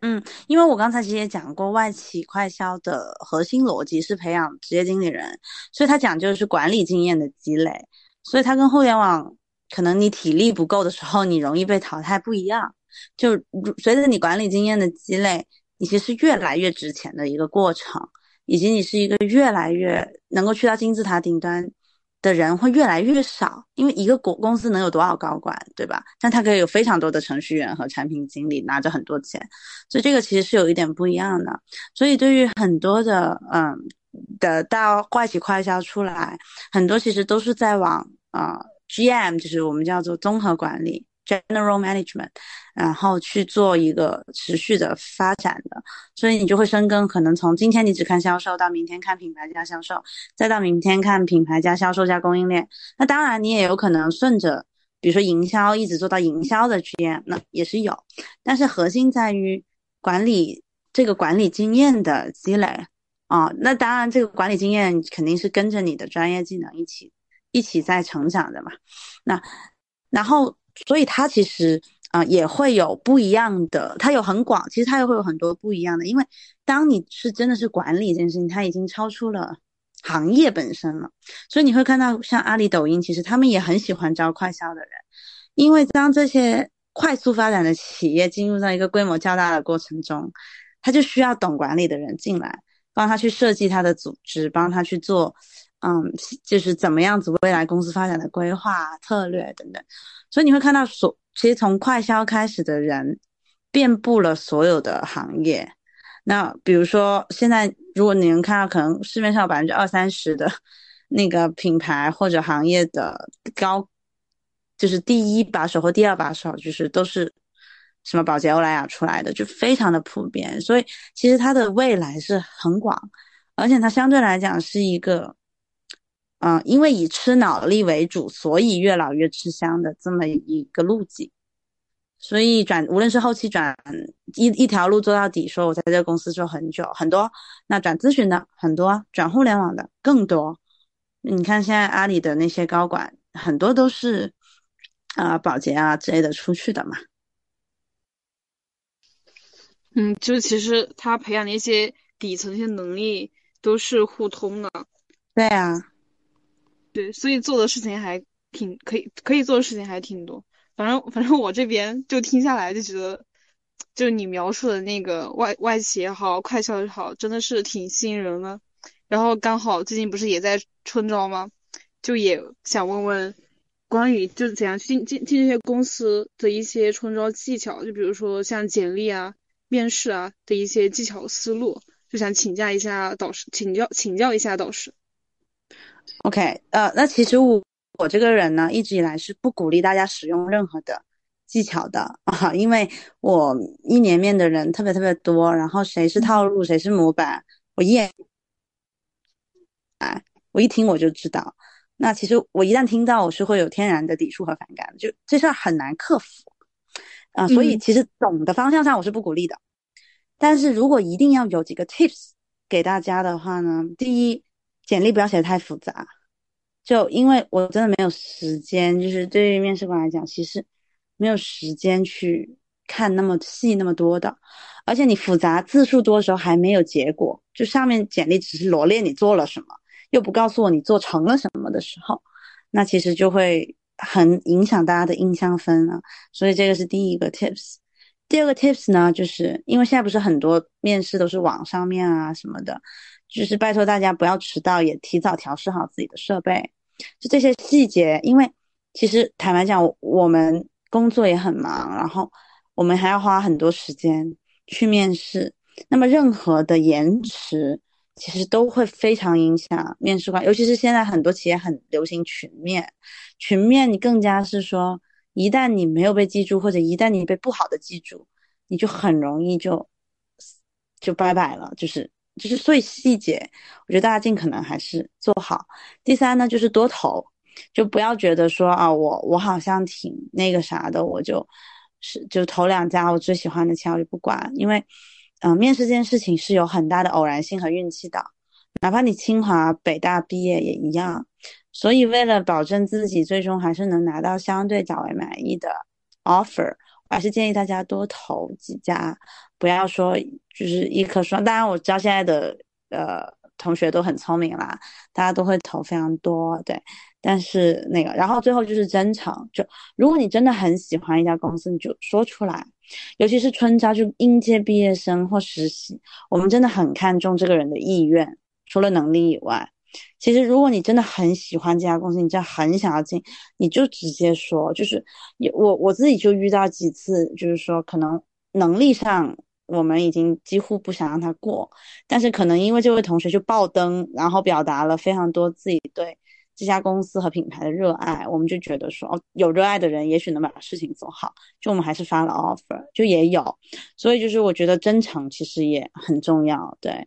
嗯，因为我刚才其实也讲过，外企快销的核心逻辑是培养职业经理人，所以它讲究的是管理经验的积累，所以它跟互联网可能你体力不够的时候，你容易被淘汰不一样，就随着你管理经验的积累。你其实越来越值钱的一个过程，以及你是一个越来越能够去到金字塔顶端的人会越来越少，因为一个公公司能有多少高管，对吧？但他可以有非常多的程序员和产品经理拿着很多钱，所以这个其实是有一点不一样的。所以对于很多的嗯的大外企快销出来，很多其实都是在往啊 GM，就是我们叫做综合管理。General management，然后去做一个持续的发展的，所以你就会深耕，可能从今天你只看销售，到明天看品牌加销售，再到明天看品牌加销售加供应链。那当然，你也有可能顺着，比如说营销一直做到营销的 GM，那也是有。但是核心在于管理这个管理经验的积累啊。那当然，这个管理经验肯定是跟着你的专业技能一起一起在成长的嘛。那然后。所以它其实啊也会有不一样的，它有很广，其实它也会有很多不一样的。因为当你是真的是管理这件事情，它已经超出了行业本身了。所以你会看到像阿里、抖音，其实他们也很喜欢招快销的人，因为当这些快速发展的企业进入到一个规模较大的过程中，他就需要懂管理的人进来，帮他去设计他的组织，帮他去做，嗯，就是怎么样子未来公司发展的规划、策略等等。所以你会看到，所其实从快销开始的人，遍布了所有的行业。那比如说，现在如果你能看到，可能市面上有百分之二三十的那个品牌或者行业的高，就是第一把手或第二把手，就是都是什么宝洁、欧莱雅出来的，就非常的普遍。所以其实它的未来是很广，而且它相对来讲是一个。嗯，因为以吃脑力为主，所以越老越吃香的这么一个路径，所以转无论是后期转一一条路做到底，说我在这个公司做很久很多，那转咨询的很多，转互联网的更多。你看现在阿里的那些高管，很多都是啊保洁啊之类的出去的嘛。嗯，就其实他培养的一些底层一些能力都是互通的。对啊。对，所以做的事情还挺可以，可以做的事情还挺多。反正反正我这边就听下来就觉得，就你描述的那个外外企也好，快销也好，真的是挺吸引人的。然后刚好最近不是也在春招吗？就也想问问关于就是怎样进进进这些公司的一些春招技巧，就比如说像简历啊、面试啊的一些技巧思路，就想请教一下导师，请教请教一下导师。OK，呃，那其实我我这个人呢，一直以来是不鼓励大家使用任何的技巧的啊，因为我一年面的人特别特别多，然后谁是套路，谁是模板，我一眼，哎，我一听我就知道。那其实我一旦听到，我是会有天然的抵触和反感，就这事儿很难克服啊。所以其实总的方向上我是不鼓励的，但是如果一定要有几个 tips 给大家的话呢，第一。简历不要写的太复杂，就因为我真的没有时间，就是对于面试官来讲，其实没有时间去看那么细那么多的，而且你复杂字数多的时候还没有结果，就上面简历只是罗列你做了什么，又不告诉我你做成了什么的时候，那其实就会很影响大家的印象分了。所以这个是第一个 tips。第二个 tips 呢，就是因为现在不是很多面试都是网上面啊什么的，就是拜托大家不要迟到，也提早调试好自己的设备，就这些细节，因为其实坦白讲，我们工作也很忙，然后我们还要花很多时间去面试，那么任何的延迟，其实都会非常影响面试官，尤其是现在很多企业很流行群面，群面你更加是说。一旦你没有被记住，或者一旦你被不好的记住，你就很容易就就拜拜了。就是就是，所以细节，我觉得大家尽可能还是做好。第三呢，就是多投，就不要觉得说啊，我我好像挺那个啥的，我就是就投两家我最喜欢的其他我就不管，因为嗯，面试这件事情是有很大的偶然性和运气的，哪怕你清华北大毕业也一样。所以，为了保证自己最终还是能拿到相对较为满意的 offer，还是建议大家多投几家，不要说就是一棵树。当然，我知道现在的呃同学都很聪明啦，大家都会投非常多，对。但是那个，然后最后就是真诚，就如果你真的很喜欢一家公司，你就说出来。尤其是春招，就应届毕业生或实习，我们真的很看重这个人的意愿，除了能力以外。其实，如果你真的很喜欢这家公司，你真的很想要进，你就直接说。就是我我自己就遇到几次，就是说可能能力上我们已经几乎不想让他过，但是可能因为这位同学就爆灯，然后表达了非常多自己对这家公司和品牌的热爱，我们就觉得说哦，有热爱的人也许能把事情做好，就我们还是发了 offer，就也有。所以就是我觉得真诚其实也很重要，对。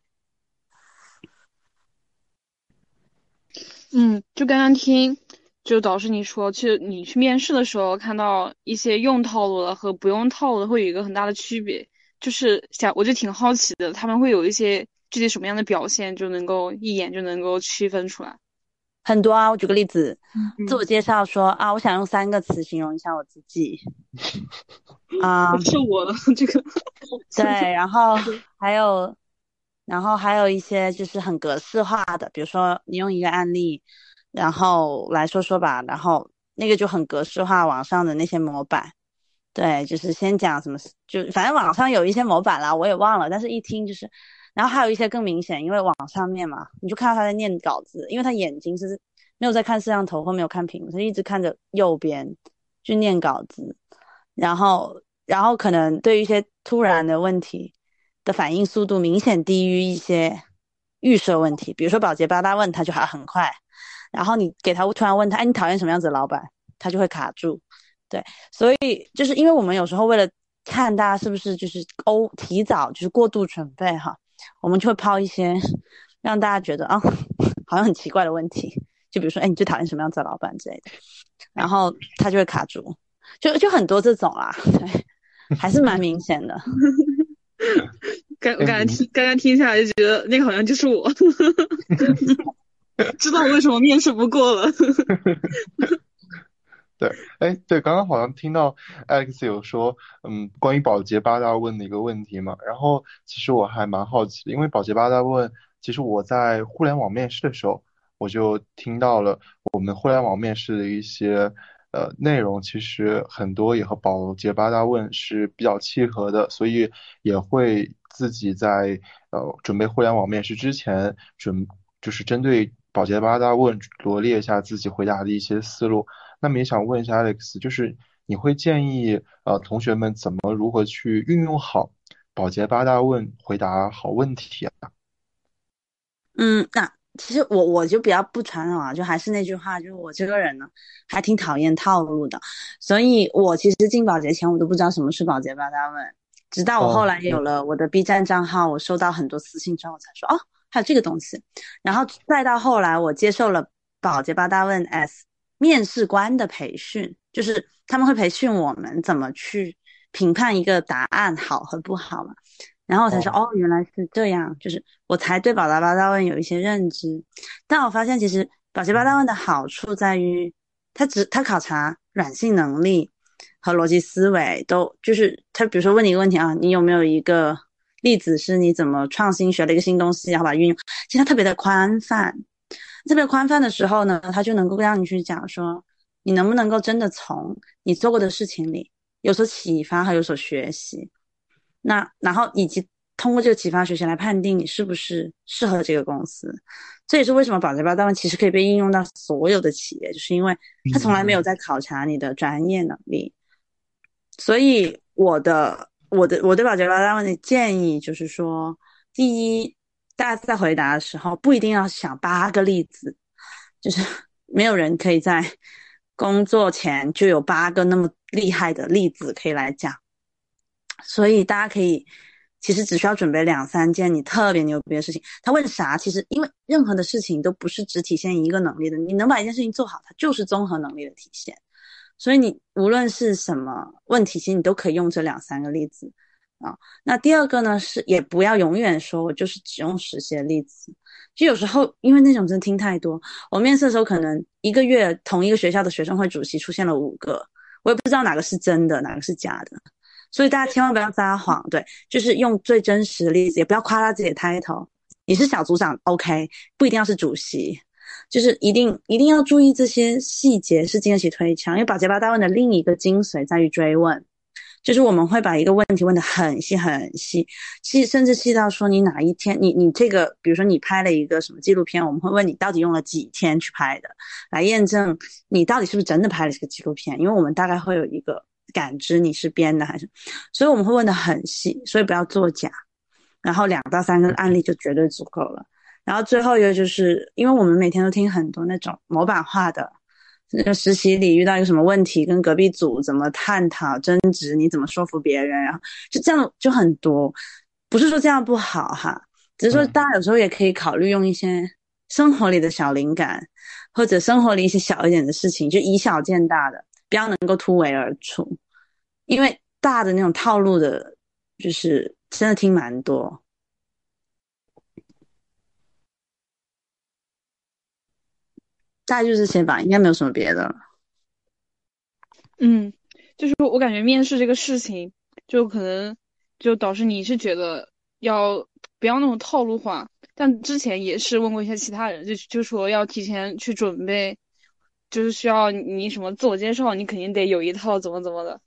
嗯，就刚刚听，就导师你说，其实你去面试的时候，看到一些用套路的和不用套路的，会有一个很大的区别。就是想，我就挺好奇的，他们会有一些具体什么样的表现，就能够一眼就能够区分出来。很多啊，我举个例子，自我介绍说啊，我想用三个词形容一下我自己。啊，是我的这个。对，然后 还有。然后还有一些就是很格式化的，比如说你用一个案例，然后来说说吧，然后那个就很格式化，网上的那些模板，对，就是先讲什么，就反正网上有一些模板啦，我也忘了，但是一听就是，然后还有一些更明显，因为网上面嘛，你就看到他在念稿子，因为他眼睛是没有在看摄像头或没有看屏幕，他一直看着右边去念稿子，然后然后可能对于一些突然的问题。的反应速度明显低于一些预设问题，比如说保洁八大问，他就还很快。然后你给他突然问他，哎，你讨厌什么样子的老板？他就会卡住。对，所以就是因为我们有时候为了看大家是不是就是欧提早就是过度准备哈，我们就会抛一些让大家觉得啊 好像很奇怪的问题，就比如说哎，你最讨厌什么样子的老板之类的，然后他就会卡住，就就很多这种啦，对，还是蛮明显的。刚我刚刚听刚刚听下来就觉得那个好像就是我 知道为什么面试不过了。对，哎，对，刚刚好像听到 Alex 有说，嗯，关于保洁八大问的一个问题嘛。然后其实我还蛮好奇的，因为保洁八大问，其实我在互联网面试的时候，我就听到了我们互联网面试的一些。呃，内容其实很多也和保洁八大问是比较契合的，所以也会自己在呃准备互联网面试之前，准就是针对保洁八大问罗列一下自己回答的一些思路。那么也想问一下 Alex，就是你会建议呃同学们怎么如何去运用好保洁八大问，回答好问题啊？嗯，那。其实我我就比较不传统啊，就还是那句话，就是我这个人呢，还挺讨厌套路的。所以我其实进保洁前，我都不知道什么是保洁八大问，直到我后来有了我的 B 站账号，我收到很多私信之后，我才说哦，还有这个东西。然后再到后来，我接受了保洁八大问 S 面试官的培训，就是他们会培训我们怎么去评判一个答案好和不好嘛。然后我才说，哦，原来是这样，就是我才对宝达八大问有一些认知。但我发现，其实宝洁八大问的好处在于，它只它考察软性能力，和逻辑思维都就是它，比如说问你一个问题啊，你有没有一个例子是你怎么创新学了一个新东西，然后把它运用？其实它特别的宽泛，特别宽泛的时候呢，它就能够让你去讲说，你能不能够真的从你做过的事情里有所启发和有所学习？那然后以及通过这个启发学习来判定你是不是适合这个公司。这也是为什么保洁包单位其实可以被应用到所有的企业，就是因为它从来没有在考察你的专业能力。所以我的我的我对保洁包单位的建议就是说，第一，大家在回答的时候不一定要想八个例子，就是 没有人可以在工作前就有八个那么厉害的例子可以来讲，所以大家可以其实只需要准备两三件你特别牛逼的事情。他问啥？其实因为任何的事情都不是只体现一个能力的，你能把一件事情做好，它就是综合能力的体现。所以你无论是什么问题，其实你都可以用这两三个例子啊。那第二个呢是，也不要永远说我就是只用实习的例子。就有时候因为那种真听太多，我面试的时候可能一个月同一个学校的学生会主席出现了五个，我也不知道哪个是真的，哪个是假的。所以大家千万不要撒谎，对，就是用最真实的例子，也不要夸他自己的 title。你是小组长，OK，不一定要是主席。就是一定一定要注意这些细节，是经得起推敲。因为保洁八大问的另一个精髓在于追问，就是我们会把一个问题问得很细很细，细甚至细到说你哪一天，你你这个，比如说你拍了一个什么纪录片，我们会问你到底用了几天去拍的，来验证你到底是不是真的拍了这个纪录片。因为我们大概会有一个感知你是编的还是，所以我们会问的很细，所以不要作假。然后两到三个案例就绝对足够了。然后最后一个就是，因为我们每天都听很多那种模板化的，那个实习里遇到一个什么问题，跟隔壁组怎么探讨争执，你怎么说服别人，然后就这样就很多。不是说这样不好哈，只是说大家有时候也可以考虑用一些生活里的小灵感，或者生活里一些小一点的事情，就以小见大的，不要能够突围而出，因为大的那种套路的，就是真的听蛮多。大概就这些吧，应该没有什么别的。嗯，就是我感觉面试这个事情，就可能就导致你是觉得要不要那种套路化，但之前也是问过一些其他人，就就说要提前去准备，就是需要你什么自我介绍，你肯定得有一套怎么怎么的。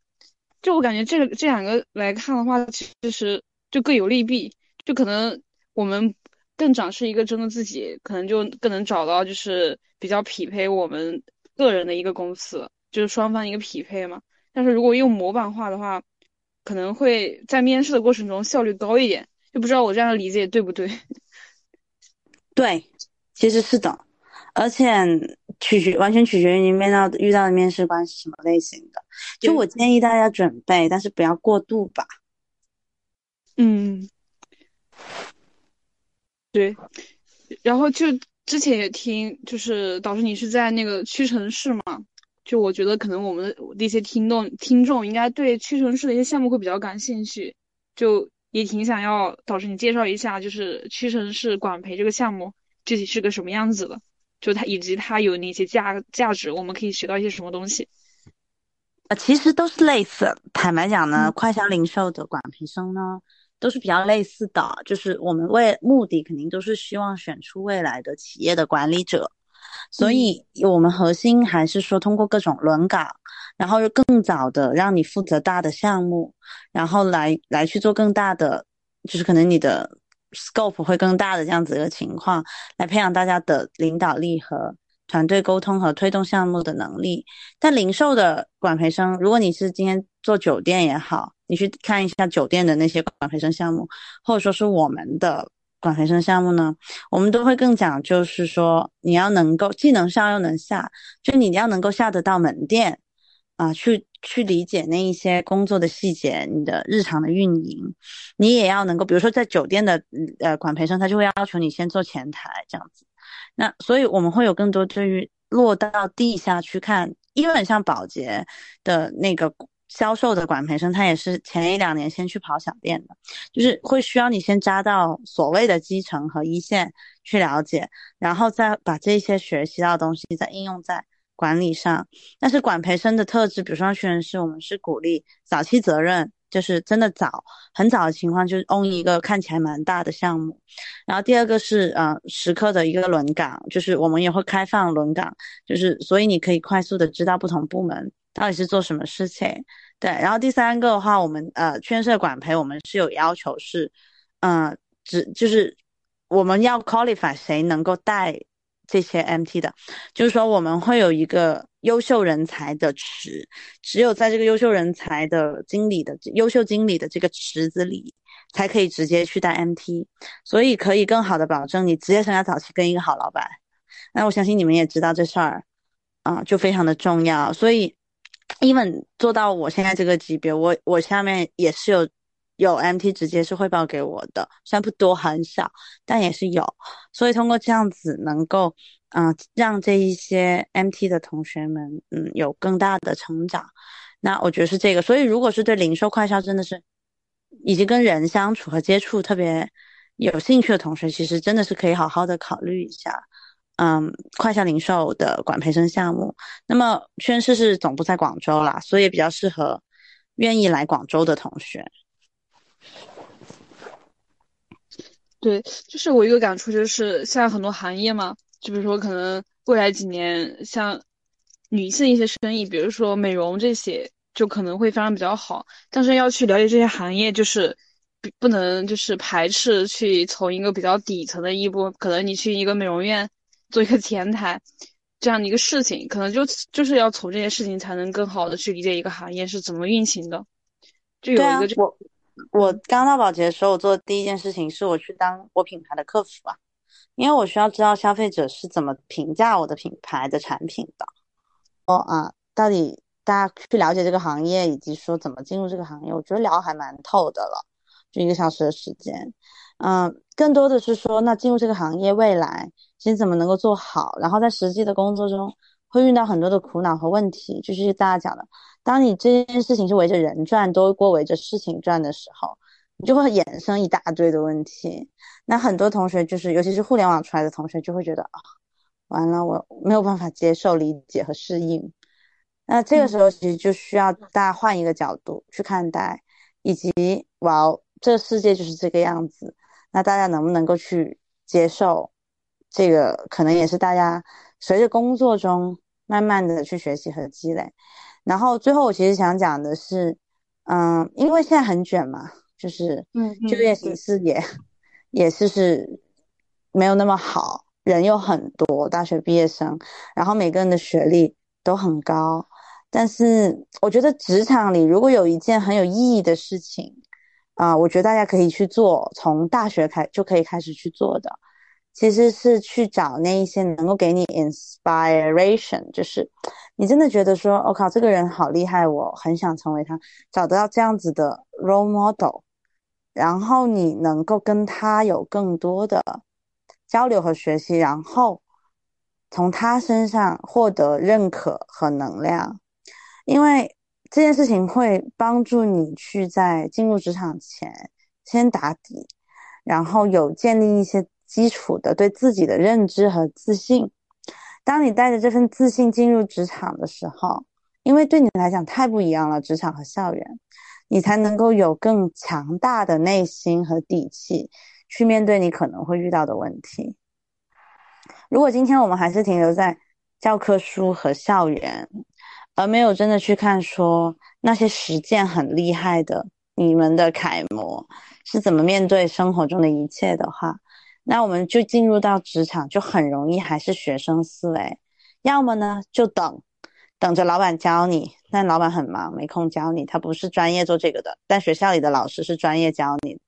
就我感觉这个这两个来看的话，其实就各有利弊，就可能我们。更展示一个真的自己，可能就更能找到就是比较匹配我们个人的一个公司，就是双方一个匹配嘛。但是如果用模板化的话，可能会在面试的过程中效率高一点，就不知道我这样的理解对不对？对，其实是的，而且取决完全取决于你面到遇到的面试官是什么类型的。就我建议大家准备，但是不要过度吧。嗯。对，然后就之前也听，就是导师你是在那个屈臣氏嘛？就我觉得可能我们的一些听众听众应该对屈臣氏的一些项目会比较感兴趣，就也挺想要导致你介绍一下，就是屈臣氏管培这个项目具体是个什么样子的，就它以及它有哪些价价值，我们可以学到一些什么东西？呃，其实都是类似。坦白讲呢，快销零售的管培生呢。都是比较类似的，就是我们为目的肯定都是希望选出未来的企业的管理者，所以我们核心还是说通过各种轮岗，然后更早的让你负责大的项目，然后来来去做更大的，就是可能你的 scope 会更大的这样子一个情况，来培养大家的领导力和团队沟通和推动项目的能力。但零售的管培生，如果你是今天做酒店也好。你去看一下酒店的那些管培生项目，或者说是我们的管培生项目呢？我们都会更讲，就是说你要能够既能上又能下，就你要能够下得到门店啊，去去理解那一些工作的细节，你的日常的运营，你也要能够，比如说在酒店的呃管培生，他就会要求你先做前台这样子。那所以我们会有更多对于落到地下去看，因为像保洁的那个。销售的管培生，他也是前一两年先去跑小店的，就是会需要你先扎到所谓的基层和一线去了解，然后再把这些学习到的东西再应用在管理上。但是管培生的特质，比如说屈臣氏，我们是鼓励早期责任，就是真的早很早的情况，就是 own 一个看起来蛮大的项目。然后第二个是呃时刻的一个轮岗，就是我们也会开放轮岗，就是所以你可以快速的知道不同部门到底是做什么事情。对，然后第三个的话，我们呃圈社管培，我们是有要求是，嗯，只就是我们要 qualify 谁能够带。这些 MT 的，就是说我们会有一个优秀人才的池，只有在这个优秀人才的经理的优秀经理的这个池子里，才可以直接去带 MT，所以可以更好的保证你职业生涯早期跟一个好老板。那我相信你们也知道这事儿，啊，就非常的重要。所以，even 做到我现在这个级别，我我下面也是有。有 MT 直接是汇报给我的，虽然不多很少，但也是有。所以通过这样子，能够嗯让这一些 MT 的同学们嗯有更大的成长。那我觉得是这个。所以如果是对零售快销真的是以及跟人相处和接触特别有兴趣的同学，其实真的是可以好好的考虑一下，嗯，快销零售的管培生项目。那么宣誓是总部在广州啦，所以比较适合愿意来广州的同学。对，就是我一个感触，就是现在很多行业嘛，就比如说可能未来几年，像女性一些生意，比如说美容这些，就可能会发展比较好。但是要去了解这些行业，就是不能就是排斥去从一个比较底层的一步，可能你去一个美容院做一个前台这样的一个事情，可能就就是要从这些事情才能更好的去理解一个行业是怎么运行的。就有一个我。我刚到宝洁的时候，我做的第一件事情是我去当我品牌的客服啊，因为我需要知道消费者是怎么评价我的品牌的产品的。哦啊，到底大家去了解这个行业，以及说怎么进入这个行业，我觉得聊还蛮透的了，就一个小时的时间。嗯，更多的是说，那进入这个行业未来其实怎么能够做好，然后在实际的工作中会遇到很多的苦恼和问题，就是大家讲的。当你这件事情是围着人转，多过围着事情转的时候，你就会衍生一大堆的问题。那很多同学就是，尤其是互联网出来的同学，就会觉得啊，完了，我没有办法接受、理解和适应。那这个时候其实就需要大家换一个角度去看待，以及哇，这世界就是这个样子。那大家能不能够去接受？这个可能也是大家随着工作中慢慢的去学习和积累。然后最后，我其实想讲的是，嗯，因为现在很卷嘛，就是就业形势也也是是没有那么好，人又很多，大学毕业生，然后每个人的学历都很高，但是我觉得职场里如果有一件很有意义的事情，啊，我觉得大家可以去做，从大学开就可以开始去做的。其实是去找那一些能够给你 inspiration，就是你真的觉得说，我靠，这个人好厉害，我很想成为他，找到这样子的 role model，然后你能够跟他有更多的交流和学习，然后从他身上获得认可和能量，因为这件事情会帮助你去在进入职场前先打底，然后有建立一些。基础的对自己的认知和自信，当你带着这份自信进入职场的时候，因为对你来讲太不一样了，职场和校园，你才能够有更强大的内心和底气去面对你可能会遇到的问题。如果今天我们还是停留在教科书和校园，而没有真的去看说那些实践很厉害的你们的楷模是怎么面对生活中的一切的话，那我们就进入到职场，就很容易还是学生思维，要么呢就等，等着老板教你，但老板很忙，没空教你，他不是专业做这个的，但学校里的老师是专业教你。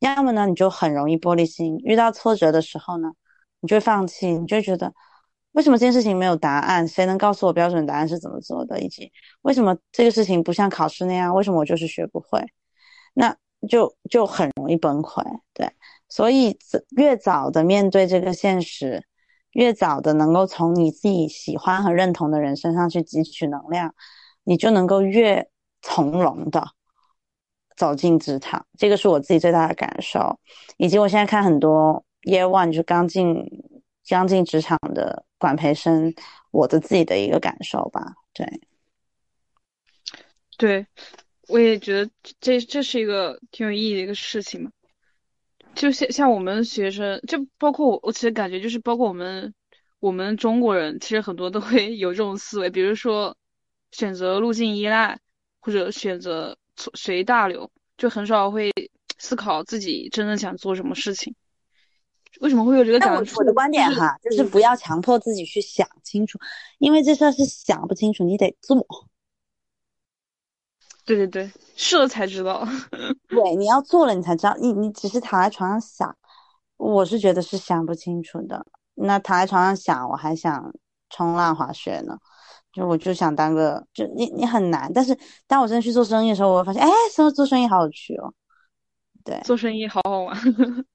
要么呢，你就很容易玻璃心，遇到挫折的时候呢，你就会放弃，你就觉得为什么这件事情没有答案？谁能告诉我标准答案是怎么做的？以及为什么这个事情不像考试那样？为什么我就是学不会？那就就很容易崩溃，对。所以，越早的面对这个现实，越早的能够从你自己喜欢和认同的人身上去汲取能量，你就能够越从容的走进职场。这个是我自己最大的感受，以及我现在看很多 Year One 就刚进刚进职场的管培生我的自己的一个感受吧。对，对，我也觉得这这是一个挺有意义的一个事情嘛。就像像我们学生，就包括我，我其实感觉就是包括我们我们中国人，其实很多都会 有这种思维，比如说选择路径依赖，或者选择随大流，就很少会 思考自己真正想做什么事情。为什么会有这个感触？我的观点哈，就是不要强迫自己去想清楚，因为这事儿是想不清楚，你得做。对对对，试了才知道。对，你要做了，你才知道。你你只是躺在床上想，我是觉得是想不清楚的。那躺在床上想，我还想冲浪滑雪呢，就我就想当个，就你你很难。但是当我真的去做生意的时候，我会发现，哎，做做生意好有趣哦。对，做生意好好玩。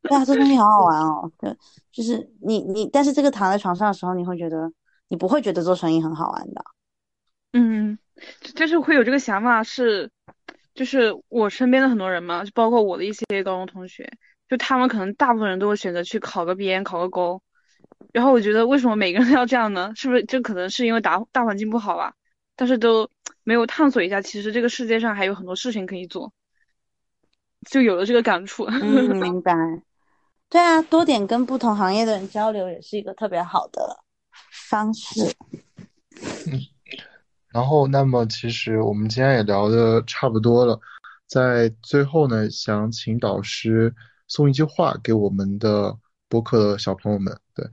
对啊，做生意好好玩哦。对，就是你你，但是这个躺在床上的时候，你会觉得你不会觉得做生意很好玩的。嗯。就是会有这个想法，是，就是我身边的很多人嘛，就包括我的一些高中同学，就他们可能大部分人都会选择去考个编，考个公。然后我觉得，为什么每个人要这样呢？是不是这可能是因为大大环境不好吧？但是都没有探索一下，其实这个世界上还有很多事情可以做，就有了这个感触。嗯，明白。对啊，多点跟不同行业的人交流，也是一个特别好的方式。嗯。然后，那么其实我们今天也聊的差不多了，在最后呢，想请导师送一句话给我们的播客的小朋友们。对，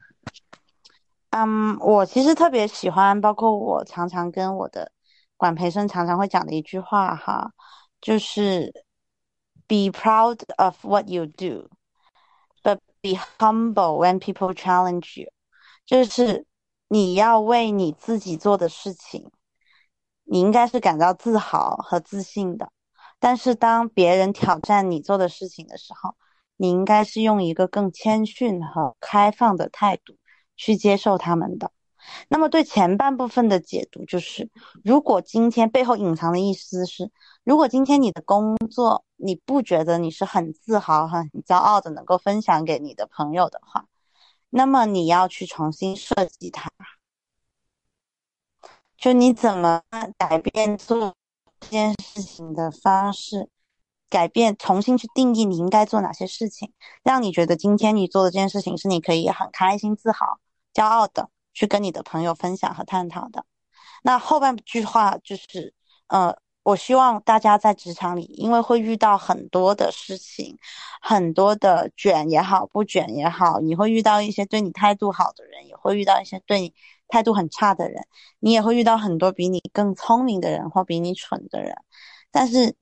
嗯，我其实特别喜欢，包括我常常跟我的管培生常常会讲的一句话哈，就是 “Be proud of what you do, but be humble when people challenge you”，就是你要为你自己做的事情。你应该是感到自豪和自信的，但是当别人挑战你做的事情的时候，你应该是用一个更谦逊和开放的态度去接受他们的。那么对前半部分的解读就是，如果今天背后隐藏的意思是，如果今天你的工作你不觉得你是很自豪、很骄傲的能够分享给你的朋友的话，那么你要去重新设计它。就你怎么改变做这件事情的方式，改变重新去定义你应该做哪些事情，让你觉得今天你做的这件事情是你可以很开心、自豪、骄傲的去跟你的朋友分享和探讨的。那后半句话就是，呃，我希望大家在职场里，因为会遇到很多的事情，很多的卷也好，不卷也好，你会遇到一些对你态度好的人，也会遇到一些对你。态度很差的人，你也会遇到很多比你更聪明的人或比你蠢的人。但是，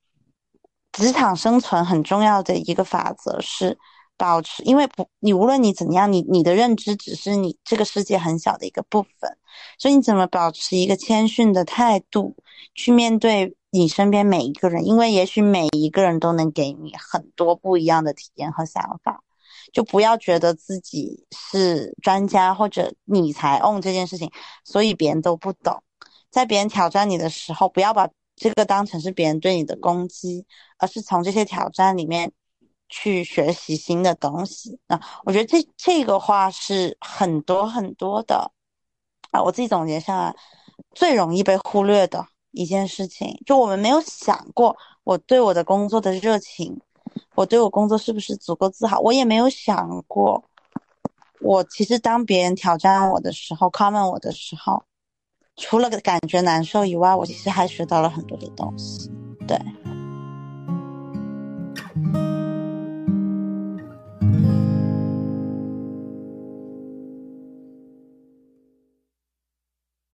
职场生存很重要的一个法则是保持，因为不，你无论你怎样，你你的认知只是你这个世界很小的一个部分，所以你怎么保持一个谦逊的态度去面对你身边每一个人？因为也许每一个人都能给你很多不一样的体验和想法。就不要觉得自己是专家或者你才 on 这件事情，所以别人都不懂。在别人挑战你的时候，不要把这个当成是别人对你的攻击，而是从这些挑战里面去学习新的东西。那我觉得这这个话是很多很多的啊，我自己总结下来最容易被忽略的一件事情，就我们没有想过我对我的工作的热情。我对我工作是不是足够自豪？我也没有想过。我其实当别人挑战我的时候，comment 我的时候，除了感觉难受以外，我其实还学到了很多的东西。对。